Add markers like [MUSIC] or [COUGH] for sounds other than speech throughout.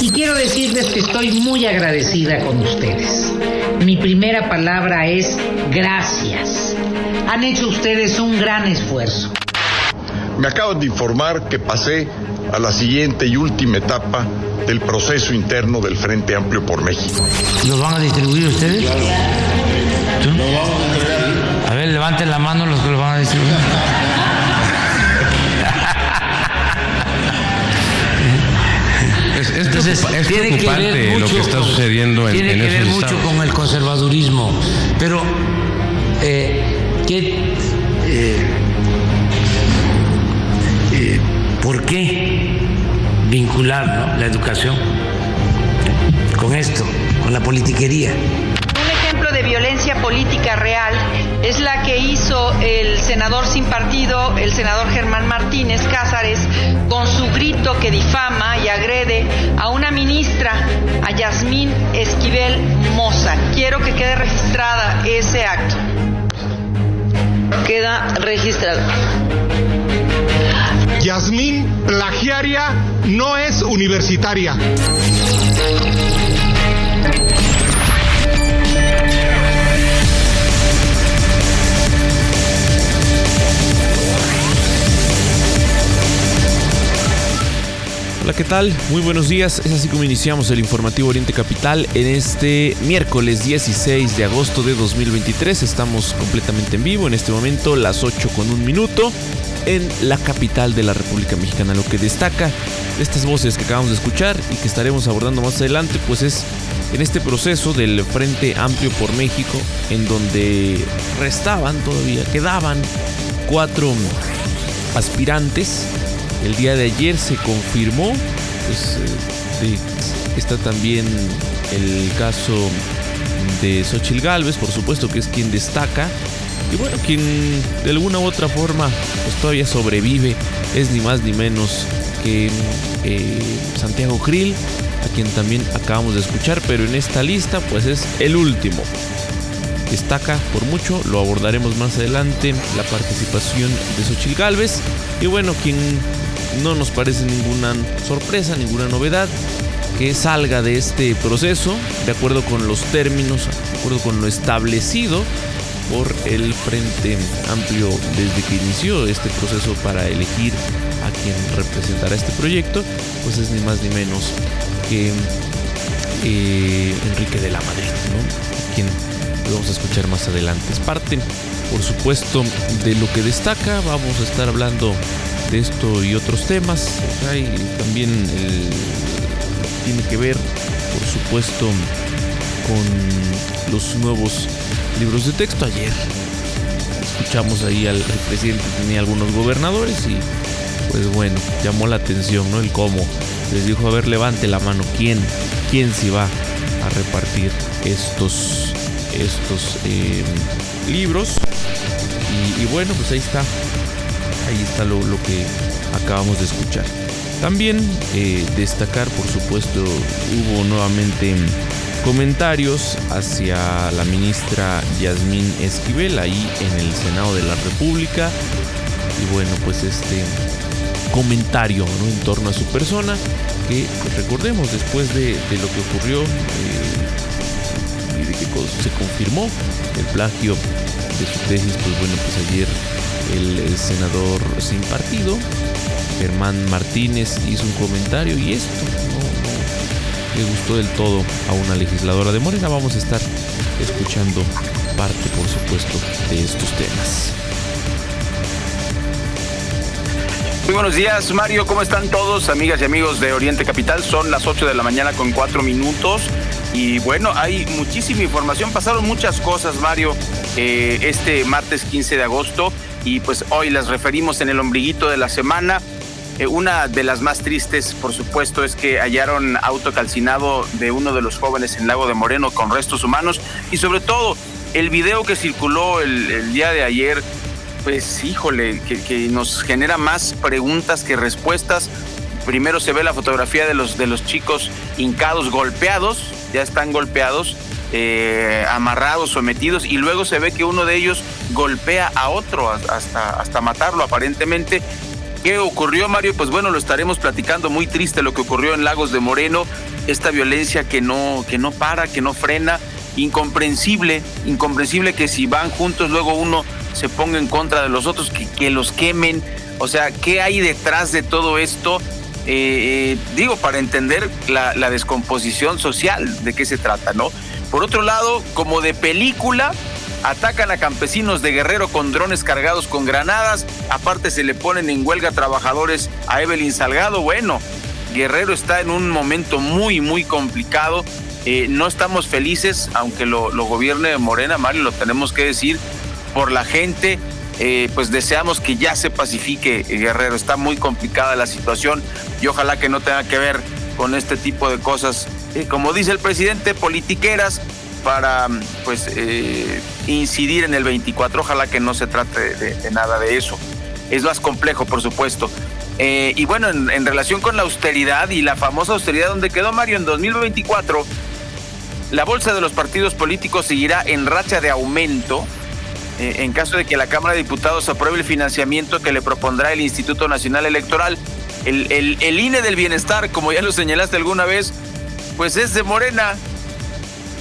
Y quiero decirles que estoy muy agradecida con ustedes. Mi primera palabra es gracias. Han hecho ustedes un gran esfuerzo. Me acaban de informar que pasé a la siguiente y última etapa del proceso interno del Frente Amplio por México. ¿Lo van a distribuir ustedes? A ver, levanten la mano los que lo van a distribuir. Entonces, es tiene que ver mucho lo que está sucediendo en, tiene que ver mucho con el conservadurismo, pero eh, ¿qué, eh, eh, ¿por qué vincular la educación con esto, con la politiquería? de violencia política real es la que hizo el senador sin partido, el senador Germán Martínez Cázares, con su grito que difama y agrede a una ministra, a Yasmín Esquivel Moza. Quiero que quede registrada ese acto. Queda registrado. Yasmín Plagiaria no es universitaria. Hola, ¿qué tal? Muy buenos días. Es así como iniciamos el informativo Oriente Capital en este miércoles 16 de agosto de 2023. Estamos completamente en vivo en este momento, las 8 con un minuto, en la capital de la República Mexicana. Lo que destaca de estas voces que acabamos de escuchar y que estaremos abordando más adelante, pues es en este proceso del Frente Amplio por México, en donde restaban todavía, quedaban cuatro aspirantes el día de ayer se confirmó, pues, eh, está también el caso de Xochil Gálvez, por supuesto que es quien destaca. Y bueno, quien de alguna u otra forma pues todavía sobrevive es ni más ni menos que eh, Santiago Krill, a quien también acabamos de escuchar, pero en esta lista pues es el último. Destaca por mucho, lo abordaremos más adelante, la participación de Xochil Gálvez. Y bueno, quien no nos parece ninguna sorpresa, ninguna novedad que salga de este proceso de acuerdo con los términos, de acuerdo con lo establecido por el Frente Amplio desde que inició este proceso para elegir a quien representará este proyecto, pues es ni más ni menos que eh, Enrique de la Madrid, quien vamos a escuchar más adelante. Es parte, por supuesto, de lo que destaca. Vamos a estar hablando de esto y otros temas. Y también tiene que ver, por supuesto, con los nuevos libros de texto. Ayer escuchamos ahí al presidente, tenía algunos gobernadores y pues bueno, llamó la atención, ¿no? El cómo. Les dijo, a ver, levante la mano, ¿quién, quién se va a repartir estos, estos eh, libros? y bueno, pues ahí está ahí está lo, que acabamos de escuchar. También eh, destacar, por supuesto, hubo nuevamente comentarios hacia la ministra Yasmín Esquivel ahí en el Senado de la República. Y bueno, pues este comentario en torno a su persona, que pues, recordemos después de, lo que ocurrió eh, y de que se confirmó el plagio de su tesis, pues bueno, pues ayer el, senador sin partido, Germán Martínez, hizo un comentario y esto no, le gustó del todo a una legisladora de Morena. Vamos a estar escuchando parte, por supuesto, de estos temas. Muy buenos días, Mario. ¿Cómo están todos, amigas y amigos de Oriente Capital? Son las 8 de la mañana con 4 minutos. Y bueno, hay muchísima información. Pasaron muchas cosas, Mario, eh, este martes 15 de agosto y pues hoy las referimos en el ombliguito de la semana. Eh, una de las más tristes, por supuesto, es que hallaron auto calcinado de uno de los jóvenes en Lago de Moreno con restos humanos y sobre todo el video que circuló el, día de ayer, pues híjole, que, que, nos genera más preguntas que respuestas. Primero se ve la fotografía de los, de los chicos hincados, golpeados, ya están golpeados, eh, amarrados, sometidos, y luego se ve que uno de ellos golpea a otro hasta, hasta matarlo aparentemente. ¿Qué ocurrió, Mario? Pues bueno, lo estaremos platicando. Muy triste lo que ocurrió en Lagos de Moreno. Esta violencia que no, que no para, que no frena. Incomprensible, incomprensible que si van juntos, luego uno se ponga en contra de los otros, que, que los quemen. O sea, ¿qué hay detrás de todo esto? Eh, eh, digo, para entender la, la descomposición social, de qué se trata, ¿no? Por otro lado, como de película, atacan a campesinos de Guerrero con drones cargados con granadas, aparte se le ponen en huelga trabajadores a Evelyn Salgado, bueno, Guerrero está en un momento muy, muy complicado, eh, no estamos felices, aunque lo, lo gobierne Morena, Mario, lo tenemos que decir, por la gente, eh, pues deseamos que ya se pacifique Guerrero, está muy complicada la situación y ojalá que no tenga que ver con este tipo de cosas, eh, como dice el presidente, politiqueras, para pues eh, incidir en el 24. Ojalá que no se trate de, nada de eso. Es más complejo, por supuesto. Eh, y bueno, en, relación con la austeridad y la famosa austeridad donde quedó Mario en 2024, la bolsa de los partidos políticos seguirá en racha de aumento en caso de que la Cámara de Diputados apruebe el financiamiento que le propondrá el Instituto Nacional Electoral. El, el, el INE del Bienestar, como ya lo señalaste alguna vez, pues es de Morena,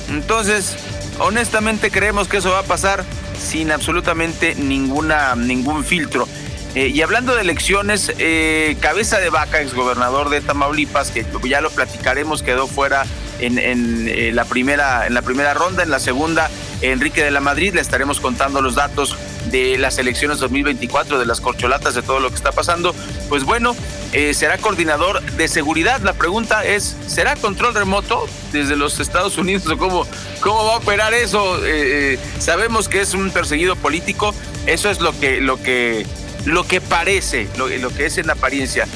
entonces, honestamente creemos que eso va a pasar sin absolutamente ninguna, ningún filtro. Eh, y hablando de elecciones, eh, Cabeza de Vaca, exgobernador de Tamaulipas, que ya lo platicaremos, quedó fuera en, eh, la primera, en la primera ronda, en la segunda, Enrique de la Madrid, le estaremos contando los datos de las elecciones 2024, de las corcholatas, de todo lo que está pasando. Pues bueno, eh, será coordinador de seguridad. La pregunta es, ¿será control remoto desde los Estados Unidos o cómo, cómo va a operar eso? Eh, eh, sabemos que es un perseguido político, eso es lo que, lo que, lo que parece, lo, lo que es en apariencia.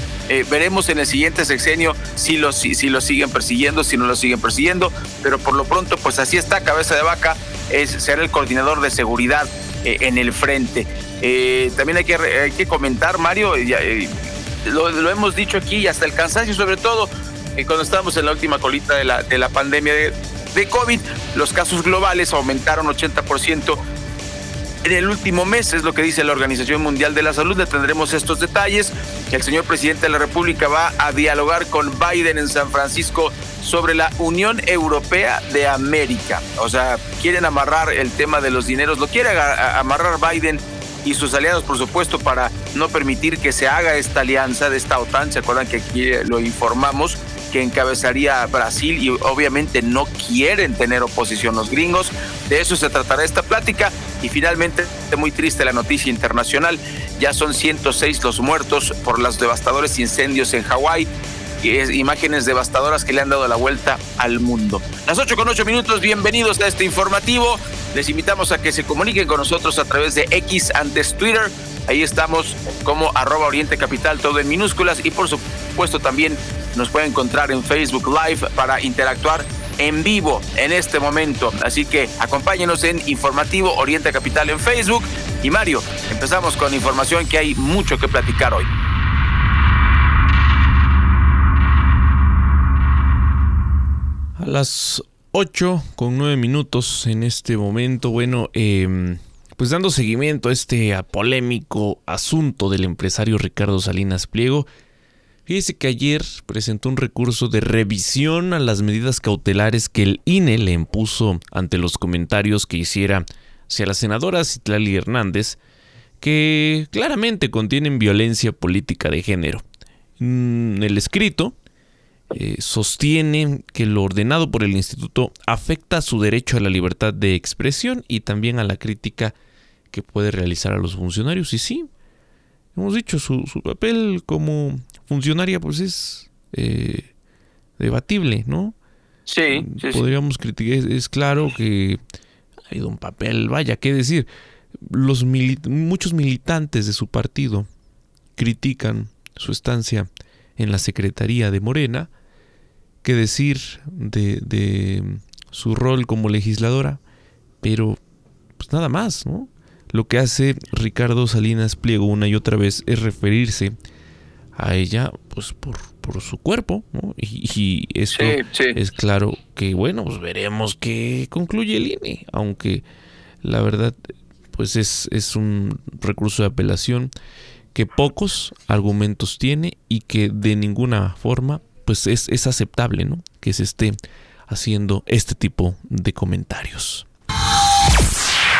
veremos en el siguiente sexenio si lo, si, si lo siguen persiguiendo, si no lo siguen persiguiendo, pero por lo pronto, pues así está, cabeza de vaca, es ser el coordinador de seguridad en el frente. también hay que, hay que comentar, Mario, lo, hemos dicho aquí y hasta el cansancio, sobre todo eh, cuando estábamos en la última colita de la, de la pandemia de, de COVID, los casos globales aumentaron 80% en el último mes, es lo que dice la Organización Mundial de la Salud. Le tendremos estos detalles. El señor presidente de la República va a dialogar con Biden en San Francisco sobre la Unión Europea de América. O sea, quieren amarrar el tema de los dineros, lo quiere amarrar Biden y sus aliados, por supuesto, para no permitir que se haga esta alianza de esta OTAN. ¿Se acuerdan que aquí lo informamos? que encabezaría Brasil y obviamente no quieren tener oposición los gringos. De eso se tratará esta plática y finalmente muy triste la noticia internacional. Ya son 106 los muertos por los devastadores incendios en Hawái imágenes devastadoras que le han dado la vuelta al mundo. Las 8 con 8 minutos, bienvenidos a este informativo. Les invitamos a que se comuniquen con nosotros a través de X antes Twitter. Ahí estamos como arroba Oriente Capital, todo en minúsculas. Y por supuesto también nos pueden encontrar en Facebook Live para interactuar en vivo en este momento. Así que acompáñenos en Informativo Oriente Capital en Facebook. Y Mario, empezamos con información que hay mucho que platicar hoy. A las 8 con 9 minutos en este momento, bueno, em, pues dando seguimiento a este polémico asunto del empresario Ricardo Salinas Pliego, fíjese que ayer presentó un recurso de revisión a las medidas cautelares que el INE le impuso ante los comentarios que hiciera hacia la senadora Citlali Hernández, que claramente contienen violencia política de género. En el escrito, eh, sostiene que lo ordenado por el instituto afecta su derecho a la libertad de expresión y también a la crítica que puede realizar a los funcionarios. Y sí, hemos dicho, su, papel como funcionaria pues es eh, debatible, ¿no? Sí, Podríamos criticar, es, claro que ha habido un papel, vaya, qué decir. Los muchos militantes de su partido critican su estancia en la Secretaría de Morena qué decir de, su rol como legisladora, pero pues nada más, ¿no? Lo que hace Ricardo Salinas Pliego una y otra vez es referirse a ella pues por, por su cuerpo, ¿no? Y, eso es claro que, bueno, pues veremos qué concluye el INE, aunque la verdad pues es, es un recurso de apelación que pocos argumentos tiene y que de ninguna forma pues es, es aceptable, ¿no? Que se esté haciendo este tipo de comentarios.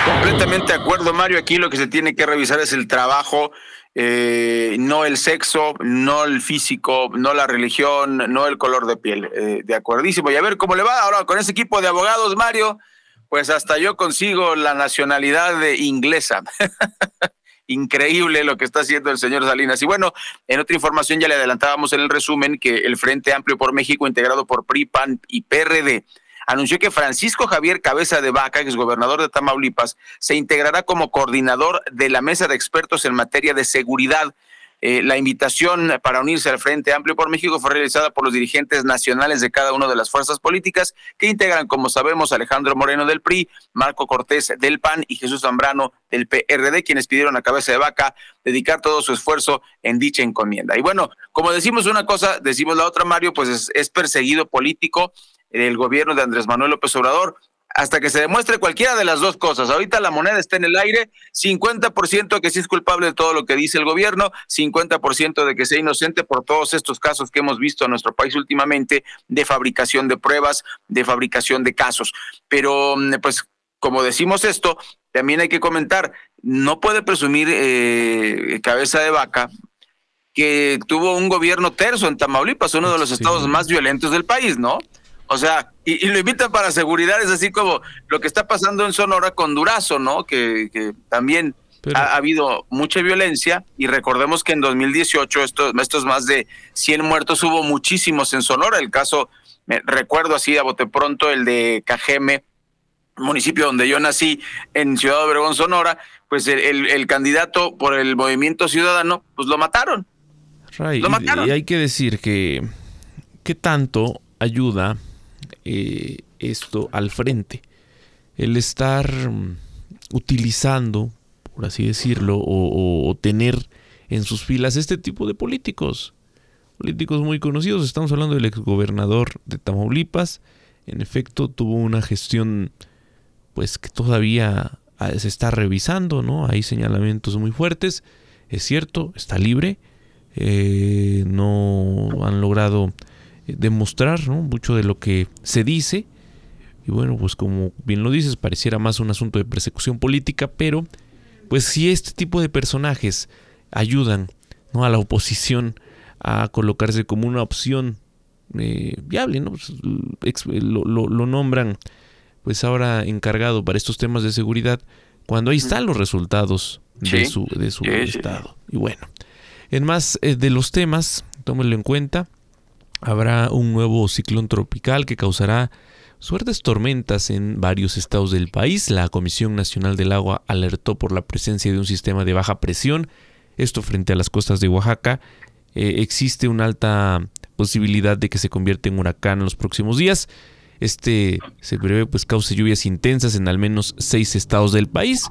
Completamente de acuerdo, Mario. Aquí lo que se tiene que revisar es el trabajo, eh, no el sexo, no el físico, no la religión, no el color de piel. Eh, de acuerdísimo. Y a ver cómo le va ahora con ese equipo de abogados, Mario. Pues hasta yo consigo la nacionalidad de inglesa. [LAUGHS] Increíble lo que está haciendo el señor Salinas. Y bueno, en otra información ya le adelantábamos en el resumen que el Frente Amplio por México, integrado por PRI, PAN y PRD, anunció que Francisco Javier Cabeza de Vaca, exgobernador de Tamaulipas, se integrará como coordinador de la mesa de expertos en materia de seguridad eh, la invitación para unirse al Frente Amplio por México fue realizada por los dirigentes nacionales de cada una de las fuerzas políticas que integran, como sabemos, Alejandro Moreno del PRI, Marco Cortés del PAN y Jesús Zambrano del PRD, quienes pidieron a cabeza de vaca dedicar todo su esfuerzo en dicha encomienda. Y bueno, como decimos una cosa, decimos la otra, Mario, pues es perseguido político el gobierno de Andrés Manuel López Obrador hasta que se demuestre cualquiera de las dos cosas. Ahorita la moneda está en el aire, 50% que sí es culpable de todo lo que dice el gobierno, 50% de que sea inocente por todos estos casos que hemos visto en nuestro país últimamente de fabricación de pruebas, de fabricación de casos. Pero, mm, pues, como decimos esto, también hay que comentar, no puede presumir eh, cabeza de vaca que tuvo un gobierno terzo en Tamaulipas, uno de los estados más violentos del país, ¿no? O sea, y, lo invitan para seguridad, es así como lo que está pasando en Sonora con Durazo, ¿no? Que, también ha, habido mucha violencia y recordemos que en 2018 estos, estos más de 100 muertos hubo muchísimos en Sonora. El caso, me recuerdo así a bote pronto, el de Cajeme, municipio donde yo nací, en Ciudad Obregón, Sonora, pues el, candidato por el movimiento ciudadano, pues lo mataron. lo mataron. Y, hay que decir que, ¿qué tanto ayuda eh, esto al frente. El estar mm, utilizando, por así decirlo, o, tener en sus filas este tipo de políticos. Políticos muy conocidos. Estamos hablando del exgobernador de Tamaulipas. En efecto, tuvo una gestión pues que todavía ah, se está revisando, ¿no? Hay señalamientos muy fuertes. Es cierto, está libre. Eh, no han logrado demostrar mucho de lo que se dice. Y bueno, pues como bien lo dices, pareciera más un asunto de persecución política, pero pues si este tipo de personajes ayudan ¿no? a la oposición a colocarse como una opción eh, viable, ¿no? Pues, lo, lo, nombran pues ahora encargado para estos temas de seguridad, cuando ahí están los resultados de su, de su estado. Y bueno, en más eh, de los temas, tómenlo en cuenta, habrá un nuevo ciclón tropical que causará suertes tormentas en varios estados del país. La Comisión Nacional del Agua alertó por la presencia de un sistema de baja presión. Esto frente a las costas de Oaxaca. Eh, existe una alta posibilidad de que se convierta en huracán en los próximos días. Este se prevé pues cause lluvias intensas en al menos seis estados del país.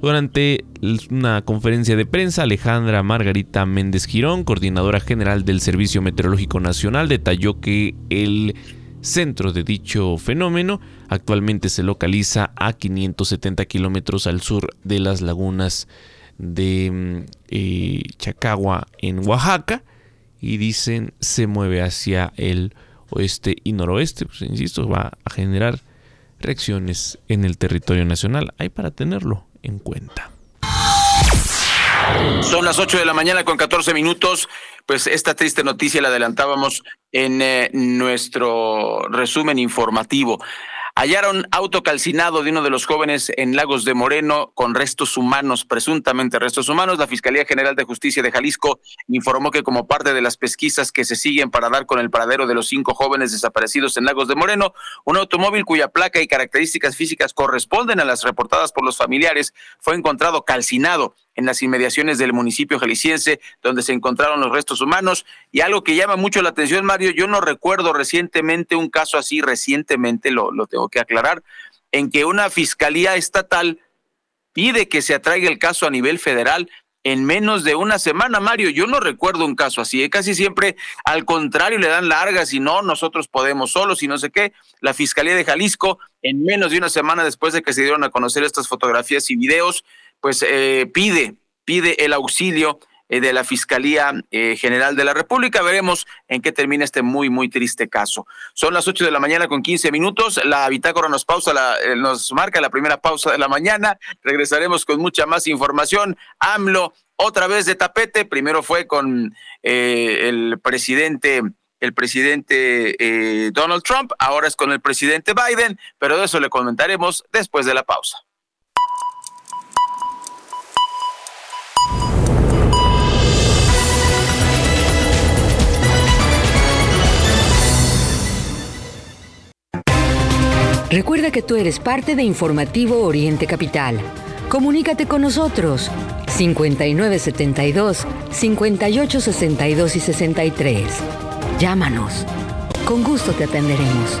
Durante una conferencia de prensa, Alejandra Margarita Méndez Girón, coordinadora general del Servicio Meteorológico Nacional, detalló que el centro de dicho fenómeno actualmente se localiza a 570 kilómetros al sur de las lagunas de mm, eh, Chacagua en Oaxaca y dicen se mueve hacia el oeste y noroeste, pues insisto, va a generar reacciones en el territorio nacional. Hay para tenerlo en cuenta. Son las 8 de la mañana con 14 minutos. Pues esta triste noticia la adelantábamos en eh, nuestro resumen informativo. Hallaron auto calcinado de uno de los jóvenes en Lagos de Moreno con restos humanos, presuntamente restos humanos. La Fiscalía General de Justicia de Jalisco informó que como parte de las pesquisas que se siguen para dar con el paradero de los cinco jóvenes desaparecidos en Lagos de Moreno, un automóvil cuya placa y características físicas corresponden a las reportadas por los familiares fue encontrado calcinado en las inmediaciones del municipio jalisciense, donde se encontraron los restos humanos. Y algo que llama mucho la atención, Mario, yo no recuerdo recientemente un caso así, recientemente lo, lo tengo que aclarar, en que una fiscalía estatal pide que se atraiga el caso a nivel federal en menos de una semana, Mario. Yo no recuerdo un caso así. ¿eh? Casi siempre al contrario le dan largas y no, nosotros podemos solos y no sé qué. La Fiscalía de Jalisco, en menos de una semana después de que se dieron a conocer estas fotografías y videos, pues eh, pide, pide el auxilio eh, de la Fiscalía eh, General de la República. Veremos en qué termina este muy, muy triste caso. Son las 8 de la mañana con 15 minutos. La bitácora nos pausa, eh, nos marca la primera pausa de la mañana. Regresaremos con mucha más información. AMLO, otra vez de tapete. Primero fue con el presidente el presidente Donald Trump, ahora es con el presidente Biden, pero de eso le comentaremos después de la pausa. Recuerda que tú eres parte de Informativo Oriente Capital. Comunícate con nosotros 5972 5862 y 63. Llámanos. Con gusto te atenderemos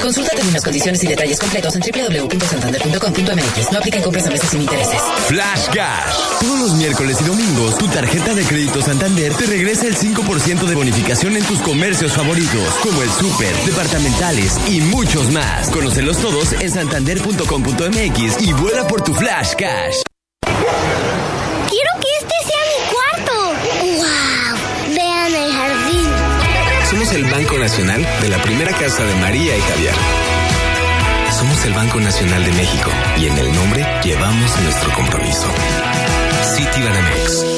Consulta términos, condiciones y detalles completos en www.santander.com.mx. No aplican compras a meses sin intereses. Flash Cash. Todos los miércoles y domingos, tu tarjeta de crédito Santander te regresa el 5% de bonificación en tus comercios favoritos, como el súper, departamentales y muchos más. Conócelos todos en santander.com.mx y vuela por tu Flash Cash. De la primera casa de María y Javier. Somos el Banco Nacional de México y en el nombre llevamos nuestro compromiso. Citibanamex.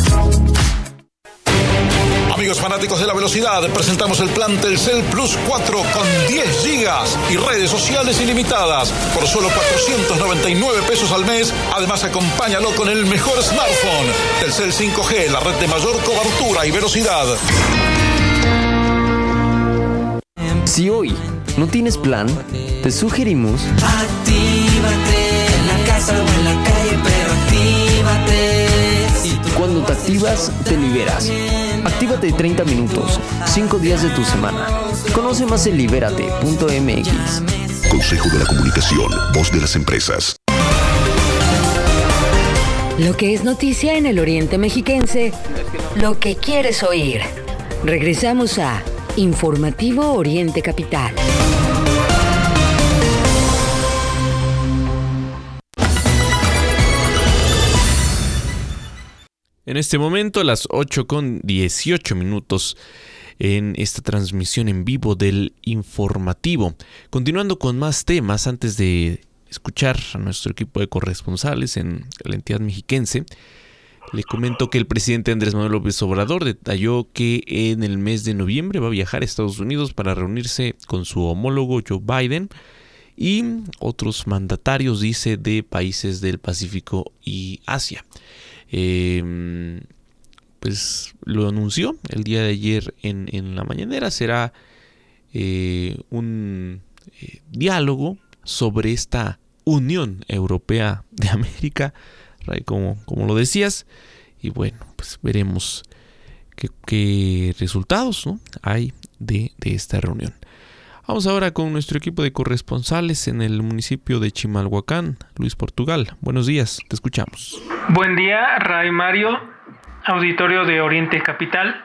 Fanáticos de la velocidad, presentamos el plan Telcel Plus 4 con 10 gigas y redes sociales ilimitadas por solo 499 pesos al mes. Además, acompáñalo con el mejor smartphone. Telcel 5G, la red de mayor cobertura y velocidad. Si hoy no tienes plan, te sugerimos... Actívate en la casa o en la calle, pero actívate. Cuando te activas, te liberas. Actívate 30 minutos, 5 días de tu semana. Conoce más en libérate.mx. Consejo de la Comunicación, voz de las empresas. Lo que es noticia en el Oriente Mexiquense, lo que quieres oír. Regresamos a Informativo Oriente Capital. En este momento, a las 8 con 18 minutos en esta transmisión en vivo del informativo. Continuando con más temas, antes de escuchar a nuestro equipo de corresponsales en la entidad mexiquense, le comento que el presidente Andrés Manuel López Obrador detalló que en el mes de noviembre va a viajar a Estados Unidos para reunirse con su homólogo Joe Biden y otros mandatarios, dice, de países del Pacífico y Asia. Em, pues lo anunció el día de ayer en, la mañanera. Será eh, un eh, diálogo sobre esta Unión Europea de América, como, lo decías. Y bueno, pues veremos qué, resultados hay de esta reunión. Vamos ahora con nuestro equipo de corresponsales en el municipio de Chimalhuacán, Luis Portugal. Buenos días, te escuchamos. Buen día, Ray Mario, auditorio de Oriente Capital.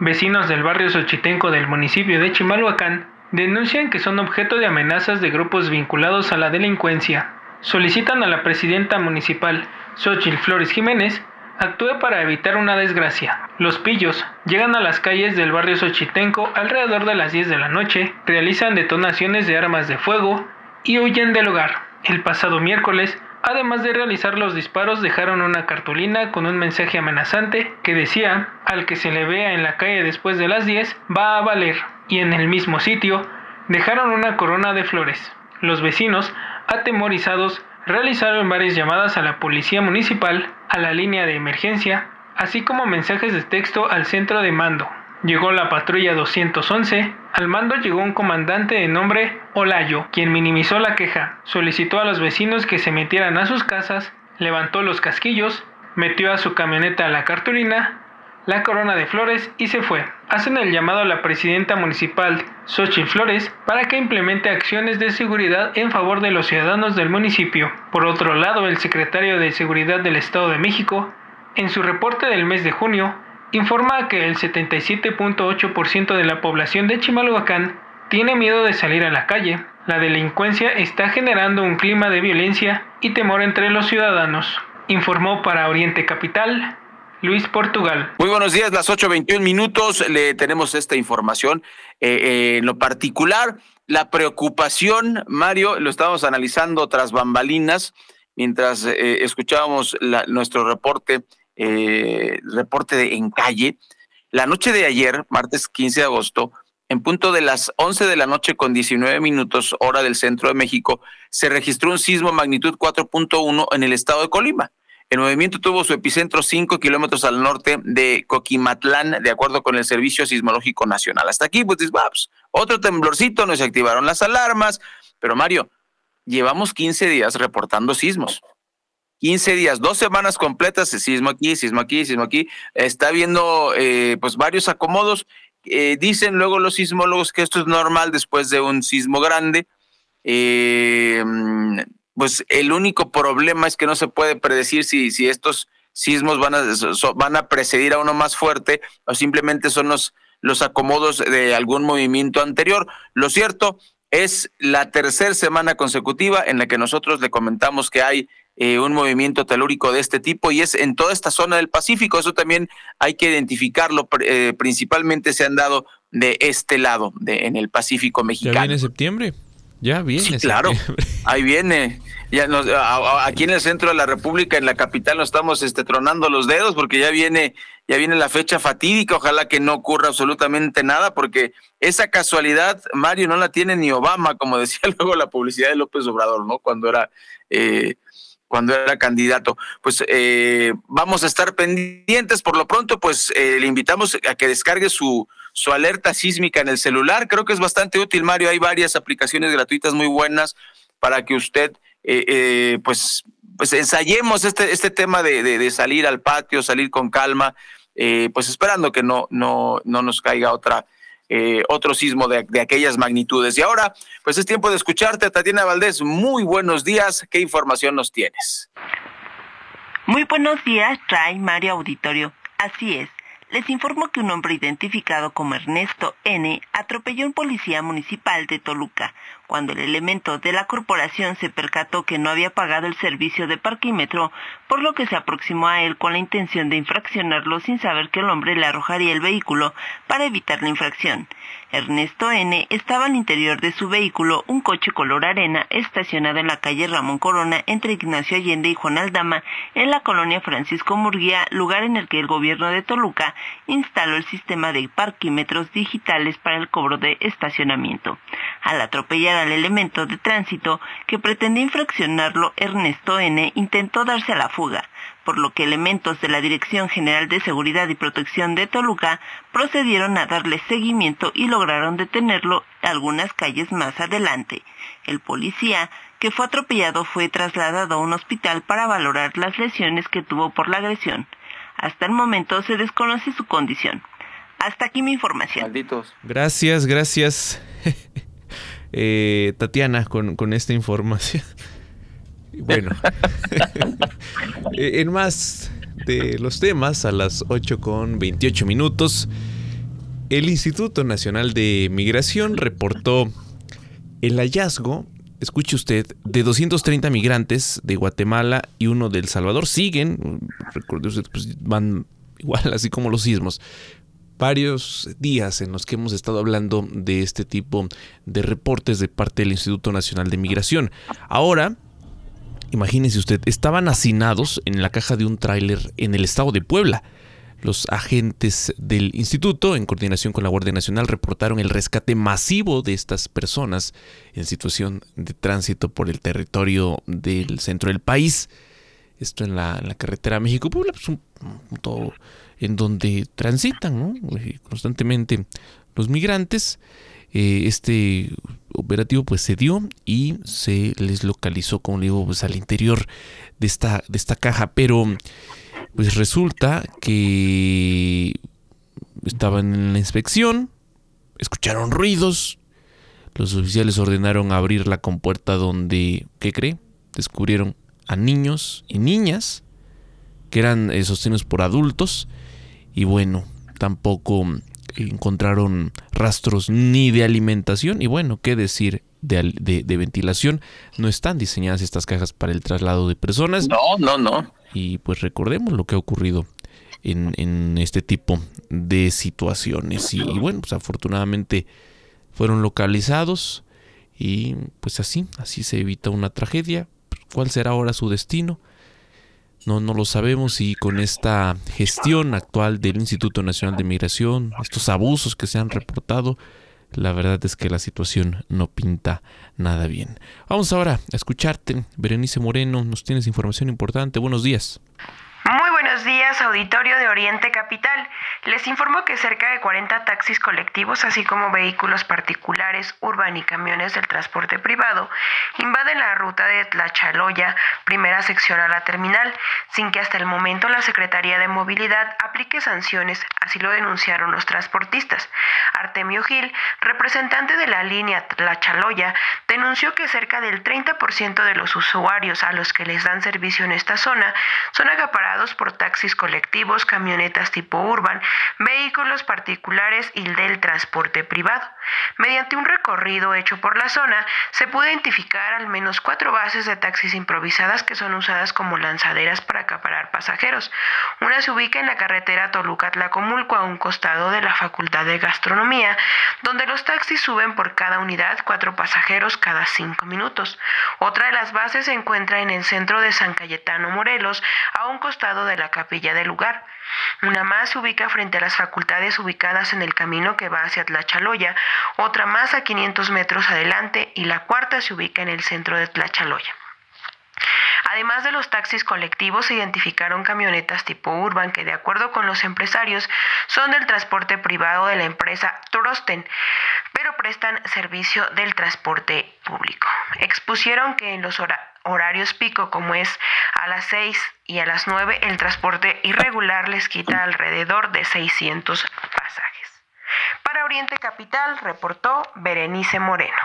Vecinos del barrio Xochitenco del municipio de Chimalhuacán denuncian que son objeto de amenazas de grupos vinculados a la delincuencia. Solicitan a la presidenta municipal, Xochil Flores Jiménez, actúe para evitar una desgracia. Los pillos llegan a las calles del barrio Xochitenco alrededor de las 10 de la noche, realizan detonaciones de armas de fuego y huyen del hogar. El pasado miércoles, además de realizar los disparos, dejaron una cartulina con un mensaje amenazante que decía, al que se le vea en la calle después de las 10, va a valer. Y en el mismo sitio, dejaron una corona de flores. Los vecinos atemorizados, realizaron varias llamadas a la policía municipal, a la línea de emergencia, así como mensajes de texto al centro de mando. Llegó la patrulla 211, al mando llegó un comandante de nombre Olayo, quien minimizó la queja, solicitó a los vecinos que se metieran a sus casas, levantó los casquillos, metió a su camioneta la cartulina, la corona de flores y se fue. Hacen el llamado a la presidenta municipal Xochitl Flores para que implemente acciones de seguridad en favor de los ciudadanos del municipio. Por otro lado, el secretario de Seguridad del Estado de México, en su reporte del mes de junio, informa que el 77.8% de la población de Chimalhuacán tiene miedo de salir a la calle. La delincuencia está generando un clima de violencia y temor entre los ciudadanos. Informó para Oriente Capital Luis Portugal. Muy buenos días, las 8.21 minutos. Le tenemos esta información. Eh, eh, en lo particular, la preocupación, Mario, lo estábamos analizando tras bambalinas mientras eh, escuchábamos nuestro reporte, reporte de en calle. La noche de ayer, martes 15 de agosto, en punto de las 11 de la noche con 19 minutos, hora del centro de México, se registró un sismo magnitud 4.1 en el estado de Colima. El movimiento tuvo su epicentro 5 kilómetros al norte de Coquimatlán, de acuerdo con el Servicio Sismológico Nacional. Hasta aquí, pues, pues otro temblorcito, no se activaron las alarmas. Pero Mario, llevamos 15 días reportando sismos. 15 días, dos semanas completas, sismo aquí, sismo aquí, sismo aquí. Está viendo eh, pues varios acomodos. Eh, dicen luego los sismólogos que esto es normal después de un sismo grande. Eh, pues el único problema es que no se puede predecir si, si estos sismos van a, van a precedir a uno más fuerte o simplemente son los, los acomodos de algún movimiento anterior. Lo cierto es la tercera semana consecutiva en la que nosotros le comentamos que hay eh, un movimiento telúrico de este tipo y es en toda esta zona del Pacífico. Eso también hay que identificarlo. Eh, principalmente se han dado de este lado, de, en el Pacífico mexicano. ¿Ya viene septiembre? Ya viene. Sí, claro. [LAUGHS] Ahí viene. Ya nos, aquí en el centro de la República, en la capital, nos estamos este, tronando los dedos porque ya viene, ya viene la fecha fatídica. Ojalá que no ocurra absolutamente nada, porque esa casualidad, Mario, no la tiene ni Obama, como [LAUGHS] decía luego la publicidad de López Obrador, ¿no? Cuando era eh, cuando era candidato. Pues eh, vamos a estar pendientes. Por lo pronto, pues eh, le invitamos a que descargue su, su alerta sísmica en el celular. Creo que es bastante útil, Mario. Hay varias aplicaciones gratuitas muy buenas para que usted, eh, eh, pues, pues ensayemos este, este tema de, de, salir al patio, salir con calma, eh, pues esperando que no, no, no nos caiga otra. otro sismo de, de, aquellas magnitudes. Y ahora, pues es tiempo de escucharte, Tatiana Valdés. Muy buenos días. ¿Qué información nos tienes? Muy buenos días, trae Mario Auditorio. Así es les informo que un hombre identificado como Ernesto N. atropelló a un policía municipal de Toluca, cuando el elemento de la corporación se percató que no había pagado el servicio de parquímetro, por lo que se aproximó a él con la intención de infraccionarlo sin saber que el hombre le arrojaría el vehículo para evitar la infracción. Ernesto N. estaba al interior de su vehículo, un coche color arena, estacionado en la calle Ramón Corona entre Ignacio Allende y Juan Aldama, en la colonia Francisco Murguía, lugar en el que el gobierno de Toluca instaló el sistema de parquímetros digitales para el cobro de estacionamiento. Al atropellar al elemento de tránsito que pretendía infraccionarlo, Ernesto N. intentó darse a la fuga por lo que elementos de la Dirección General de Seguridad y Protección de Toluca procedieron a darle seguimiento y lograron detenerlo algunas calles más adelante. El policía que fue atropellado fue trasladado a un hospital para valorar las lesiones que tuvo por la agresión. Hasta el momento se desconoce su condición. Hasta aquí mi información. Malditos. Gracias, gracias. [LAUGHS] Eh, Tatiana, con, con esta información. Bueno, [LAUGHS] en más de los temas, a las 8 con 28 minutos, el Instituto Nacional de Migración reportó el hallazgo, escuche usted, de 230 migrantes de Guatemala y uno de El Salvador. Siguen, recuerde usted, pues van igual [LAUGHS] así como los sismos. Varios días en los que hemos estado hablando de este tipo de reportes de parte del Instituto Nacional de Migración. Ahora, Imagínese usted, estaban hacinados en la caja de un tráiler en el estado de Puebla. Los agentes del instituto, en coordinación con la Guardia Nacional, reportaron el rescate masivo de estas personas en situación de tránsito por el territorio del centro del país. Esto en la, carretera México-Puebla, pues un punto en donde transitan eh, constantemente los migrantes. Eh, este operativo pues se dio y se les localizó, como digo, pues al interior de esta, de esta caja. Pero pues resulta que estaban en la inspección, escucharon ruidos, los oficiales ordenaron abrir la compuerta donde, ¿qué cree? Descubrieron a niños y niñas que eran eh, sostenidos por adultos y bueno, tampoco encontraron rastros ni de alimentación y bueno, qué decir de, de, ventilación. No están diseñadas estas cajas para el traslado de personas. No, no, no. Y pues recordemos lo que ha ocurrido en, en este tipo de situaciones. Y, bueno, pues afortunadamente fueron localizados y pues así, así se evita una tragedia. ¿Cuál será ahora su destino? No, no lo sabemos y con esta gestión actual del Instituto Nacional de Migración, estos abusos que se han reportado, la verdad es que la situación no pinta nada bien. Vamos ahora a escucharte, Berenice Moreno, nos tienes información importante. Buenos días. Auditorio de Oriente Capital. Les informo que cerca de 40 taxis colectivos, así como vehículos particulares, urban y camiones del transporte privado, invaden la ruta de Tlachaloya, primera sección a la terminal, sin que hasta el momento la Secretaría de Movilidad aplique sanciones, así lo denunciaron los transportistas. Artemio Gil, representante de la línea Tlachaloya, denunció que cerca del 30% de los usuarios a los que les dan servicio en esta zona son acaparados por taxis colectivos, camionetas tipo urban, vehículos particulares y del transporte privado. Mediante un recorrido hecho por la zona, se pudo identificar al menos cuatro bases de taxis improvisadas que son usadas como lanzaderas para acaparar pasajeros. Una se ubica en la carretera Toluca-Tlacomulco a un costado de la Facultad de Gastronomía, donde los taxis suben por cada unidad cuatro pasajeros cada cinco minutos. Otra de las bases se encuentra en el centro de San Cayetano Morelos, a un costado de la capilla del lugar. Una más se ubica frente a las facultades ubicadas en el camino que va hacia Tlachaloya, otra más a 500 metros adelante y la cuarta se ubica en el centro de Tlachaloya. Además de los taxis colectivos, se identificaron camionetas tipo urban que, de acuerdo con los empresarios, son del transporte privado de la empresa Trosten, pero prestan servicio del transporte público. Expusieron que en los horarios pico, como es a las 6 y a las 9, el transporte irregular les quita alrededor de 600 pasajes. Para Oriente Capital, reportó Berenice Moreno.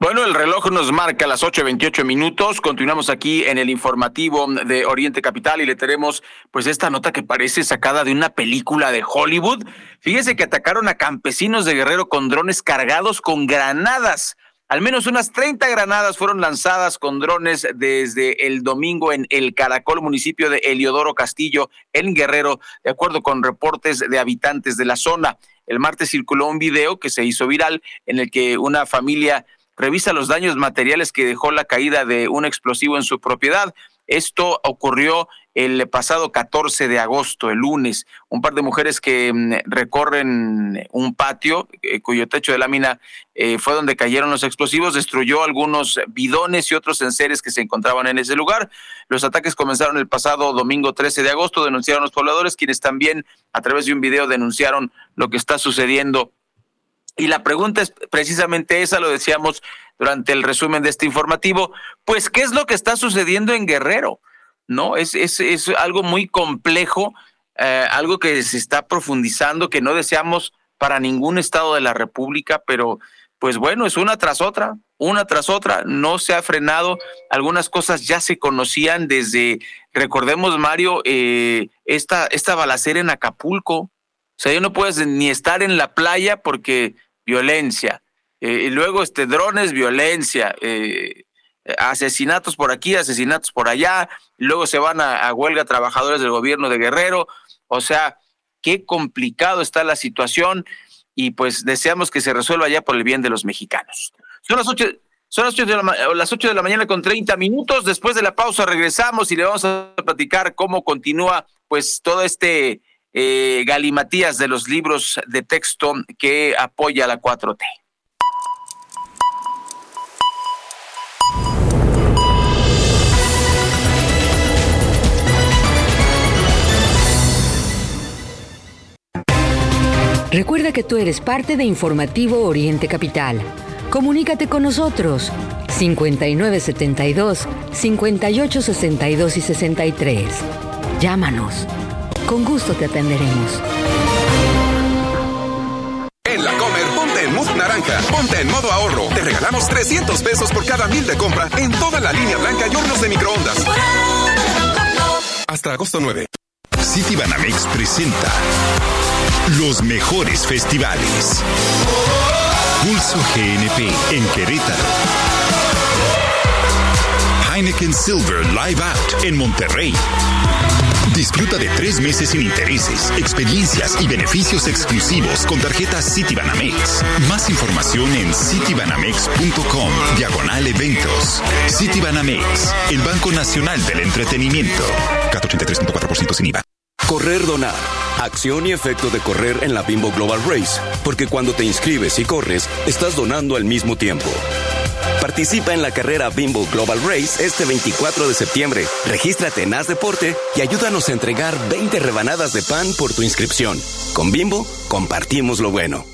Bueno, el reloj nos marca las 8.28 minutos. Continuamos aquí en el informativo de Oriente Capital y le tenemos pues esta nota que parece sacada de una película de Hollywood. Fíjese que atacaron a campesinos de Guerrero con drones cargados con granadas. Al menos unas 30 granadas fueron lanzadas con drones desde el domingo en El Caracol, municipio de Eliodoro Castillo, en Guerrero, de acuerdo con reportes de habitantes de la zona. El martes circuló un video que se hizo viral en el que una familia revisa los daños materiales que dejó la caída de un explosivo en su propiedad. Esto ocurrió el pasado 14 de agosto, el lunes. Un par de mujeres que mm, recorren un patio eh, cuyo techo de lámina eh, fue donde cayeron los explosivos, destruyó algunos bidones y otros enseres que se encontraban en ese lugar. Los ataques comenzaron el pasado domingo 13 de agosto, denunciaron los pobladores, quienes también a través de un video denunciaron lo que está sucediendo y la pregunta es precisamente esa, lo decíamos durante el resumen de este informativo, pues, ¿qué es lo que está sucediendo en Guerrero? ¿No? Es, es, es algo muy complejo, eh, algo que se está profundizando, que no deseamos para ningún estado de la República, pero pues bueno, es una tras otra, una tras otra, no se ha frenado, algunas cosas ya se conocían desde, recordemos Mario, eh, esta, esta balacera en Acapulco, o sea, yo no puedes ni estar en la playa porque violencia. Eh, y luego este, drones, violencia. Eh, asesinatos por aquí, asesinatos por allá. luego se van a, huelga trabajadores del gobierno de Guerrero. O sea, qué complicado está la situación y pues deseamos que se resuelva ya por el bien de los mexicanos. Son las ocho, son las 8 de, la, las 8 de la mañana con 30 minutos. Después de la pausa regresamos y le vamos a platicar cómo continúa pues todo este eh, galimatías de los libros de texto que apoya la 4T. Recuerda que tú eres parte de Informativo Oriente Capital. Comunícate con nosotros 5972 5862 y 63. Llámanos. Con gusto te atenderemos. En la Comer, ponte en modo naranja, ponte en modo ahorro. Te regalamos 300 pesos por cada mil de compra en toda la línea blanca y hornos de microondas. Hasta agosto 9. City Banamex presenta los mejores festivales. Pulso GNP en Querétaro. Heineken Silver Live Out en Monterrey. Disfruta de tres meses sin intereses, experiencias y beneficios exclusivos con tarjetas Citibanamex. Más información en citibanamex.com, diagonal eventos. Citibanamex, el Banco Nacional del Entretenimiento. 483.4% sin IVA. Correr Donar. Acción y efecto de correr en la Bimbo Global Race. Porque cuando te inscribes y corres, estás donando al mismo tiempo. Participa en la carrera Bimbo Global Race este 24 de septiembre. Regístrate en As Deporte y ayúdanos a entregar 20 rebanadas de pan por tu inscripción. Con Bimbo, compartimos lo bueno.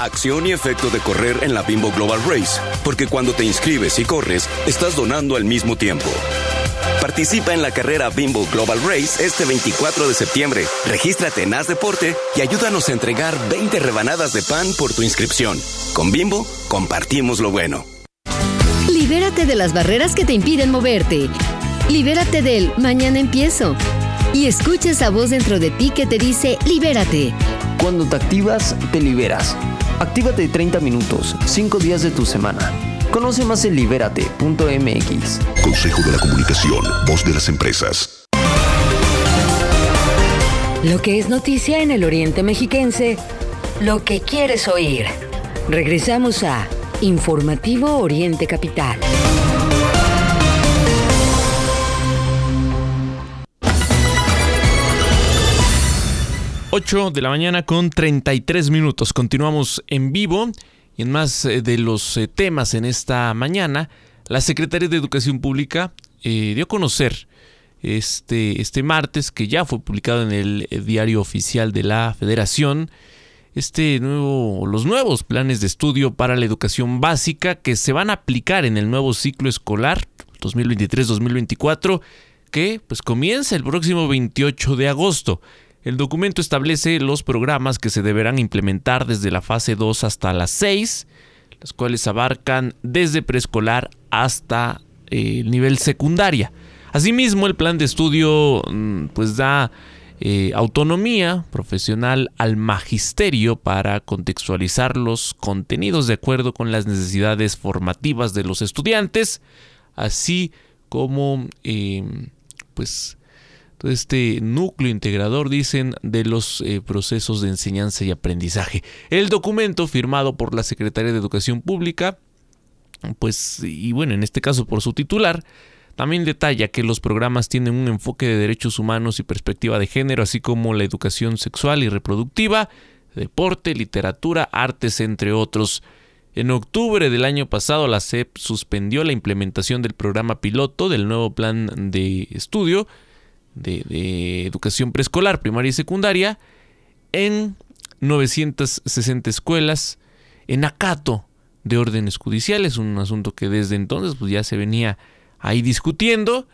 Acción y efecto de correr en la Bimbo Global Race. Porque cuando te inscribes y corres, estás donando al mismo tiempo. Participa en la carrera Bimbo Global Race este 24 de septiembre. Regístrate en As Deporte y ayúdanos a entregar 20 rebanadas de pan por tu inscripción. Con Bimbo, compartimos lo bueno. Libérate de las barreras que te impiden moverte. Libérate del mañana empiezo. Y escucha esa voz dentro de ti que te dice libérate. Cuando te activas, te liberas. Actívate 30 minutos, 5 días de tu semana. Conoce más en libérate.mx. Consejo de la Comunicación, voz de las empresas. Lo que es noticia en el Oriente Mexiquense, lo que quieres oír. Regresamos a Informativo Oriente Capital. 8 de la mañana con 33 minutos. Continuamos en vivo y en más eh, de los eh, temas en esta mañana, la Secretaría de Educación Pública eh, dio a conocer este, este martes, que ya fue publicado en el diario oficial de la Federación, este nuevo, los nuevos planes de estudio para la educación básica que se van a aplicar en el nuevo ciclo escolar 2023-2024, que pues comienza el próximo 28 de agosto. El documento establece los programas que se deberán implementar desde la fase 2 hasta la 6, las cuales abarcan desde preescolar hasta eh, el nivel secundaria. Asimismo, el plan de estudio mm, pues da eh, autonomía profesional al magisterio para contextualizar los contenidos de acuerdo con las necesidades formativas de los estudiantes, así como eh, pues este núcleo integrador, dicen, de los eh, procesos de enseñanza y aprendizaje. El documento firmado por la Secretaría de Educación Pública, pues, y bueno, en este caso por su titular, también detalla que los programas tienen un enfoque de derechos humanos y perspectiva de género, así como la educación sexual y reproductiva, deporte, literatura, artes, entre otros. En octubre del año pasado, la SEP suspendió la implementación del programa piloto del nuevo plan de estudio, de, educación preescolar, primaria y secundaria en 960 escuelas en acato de órdenes judiciales, un asunto que desde entonces pues, ya se venía ahí discutiendo,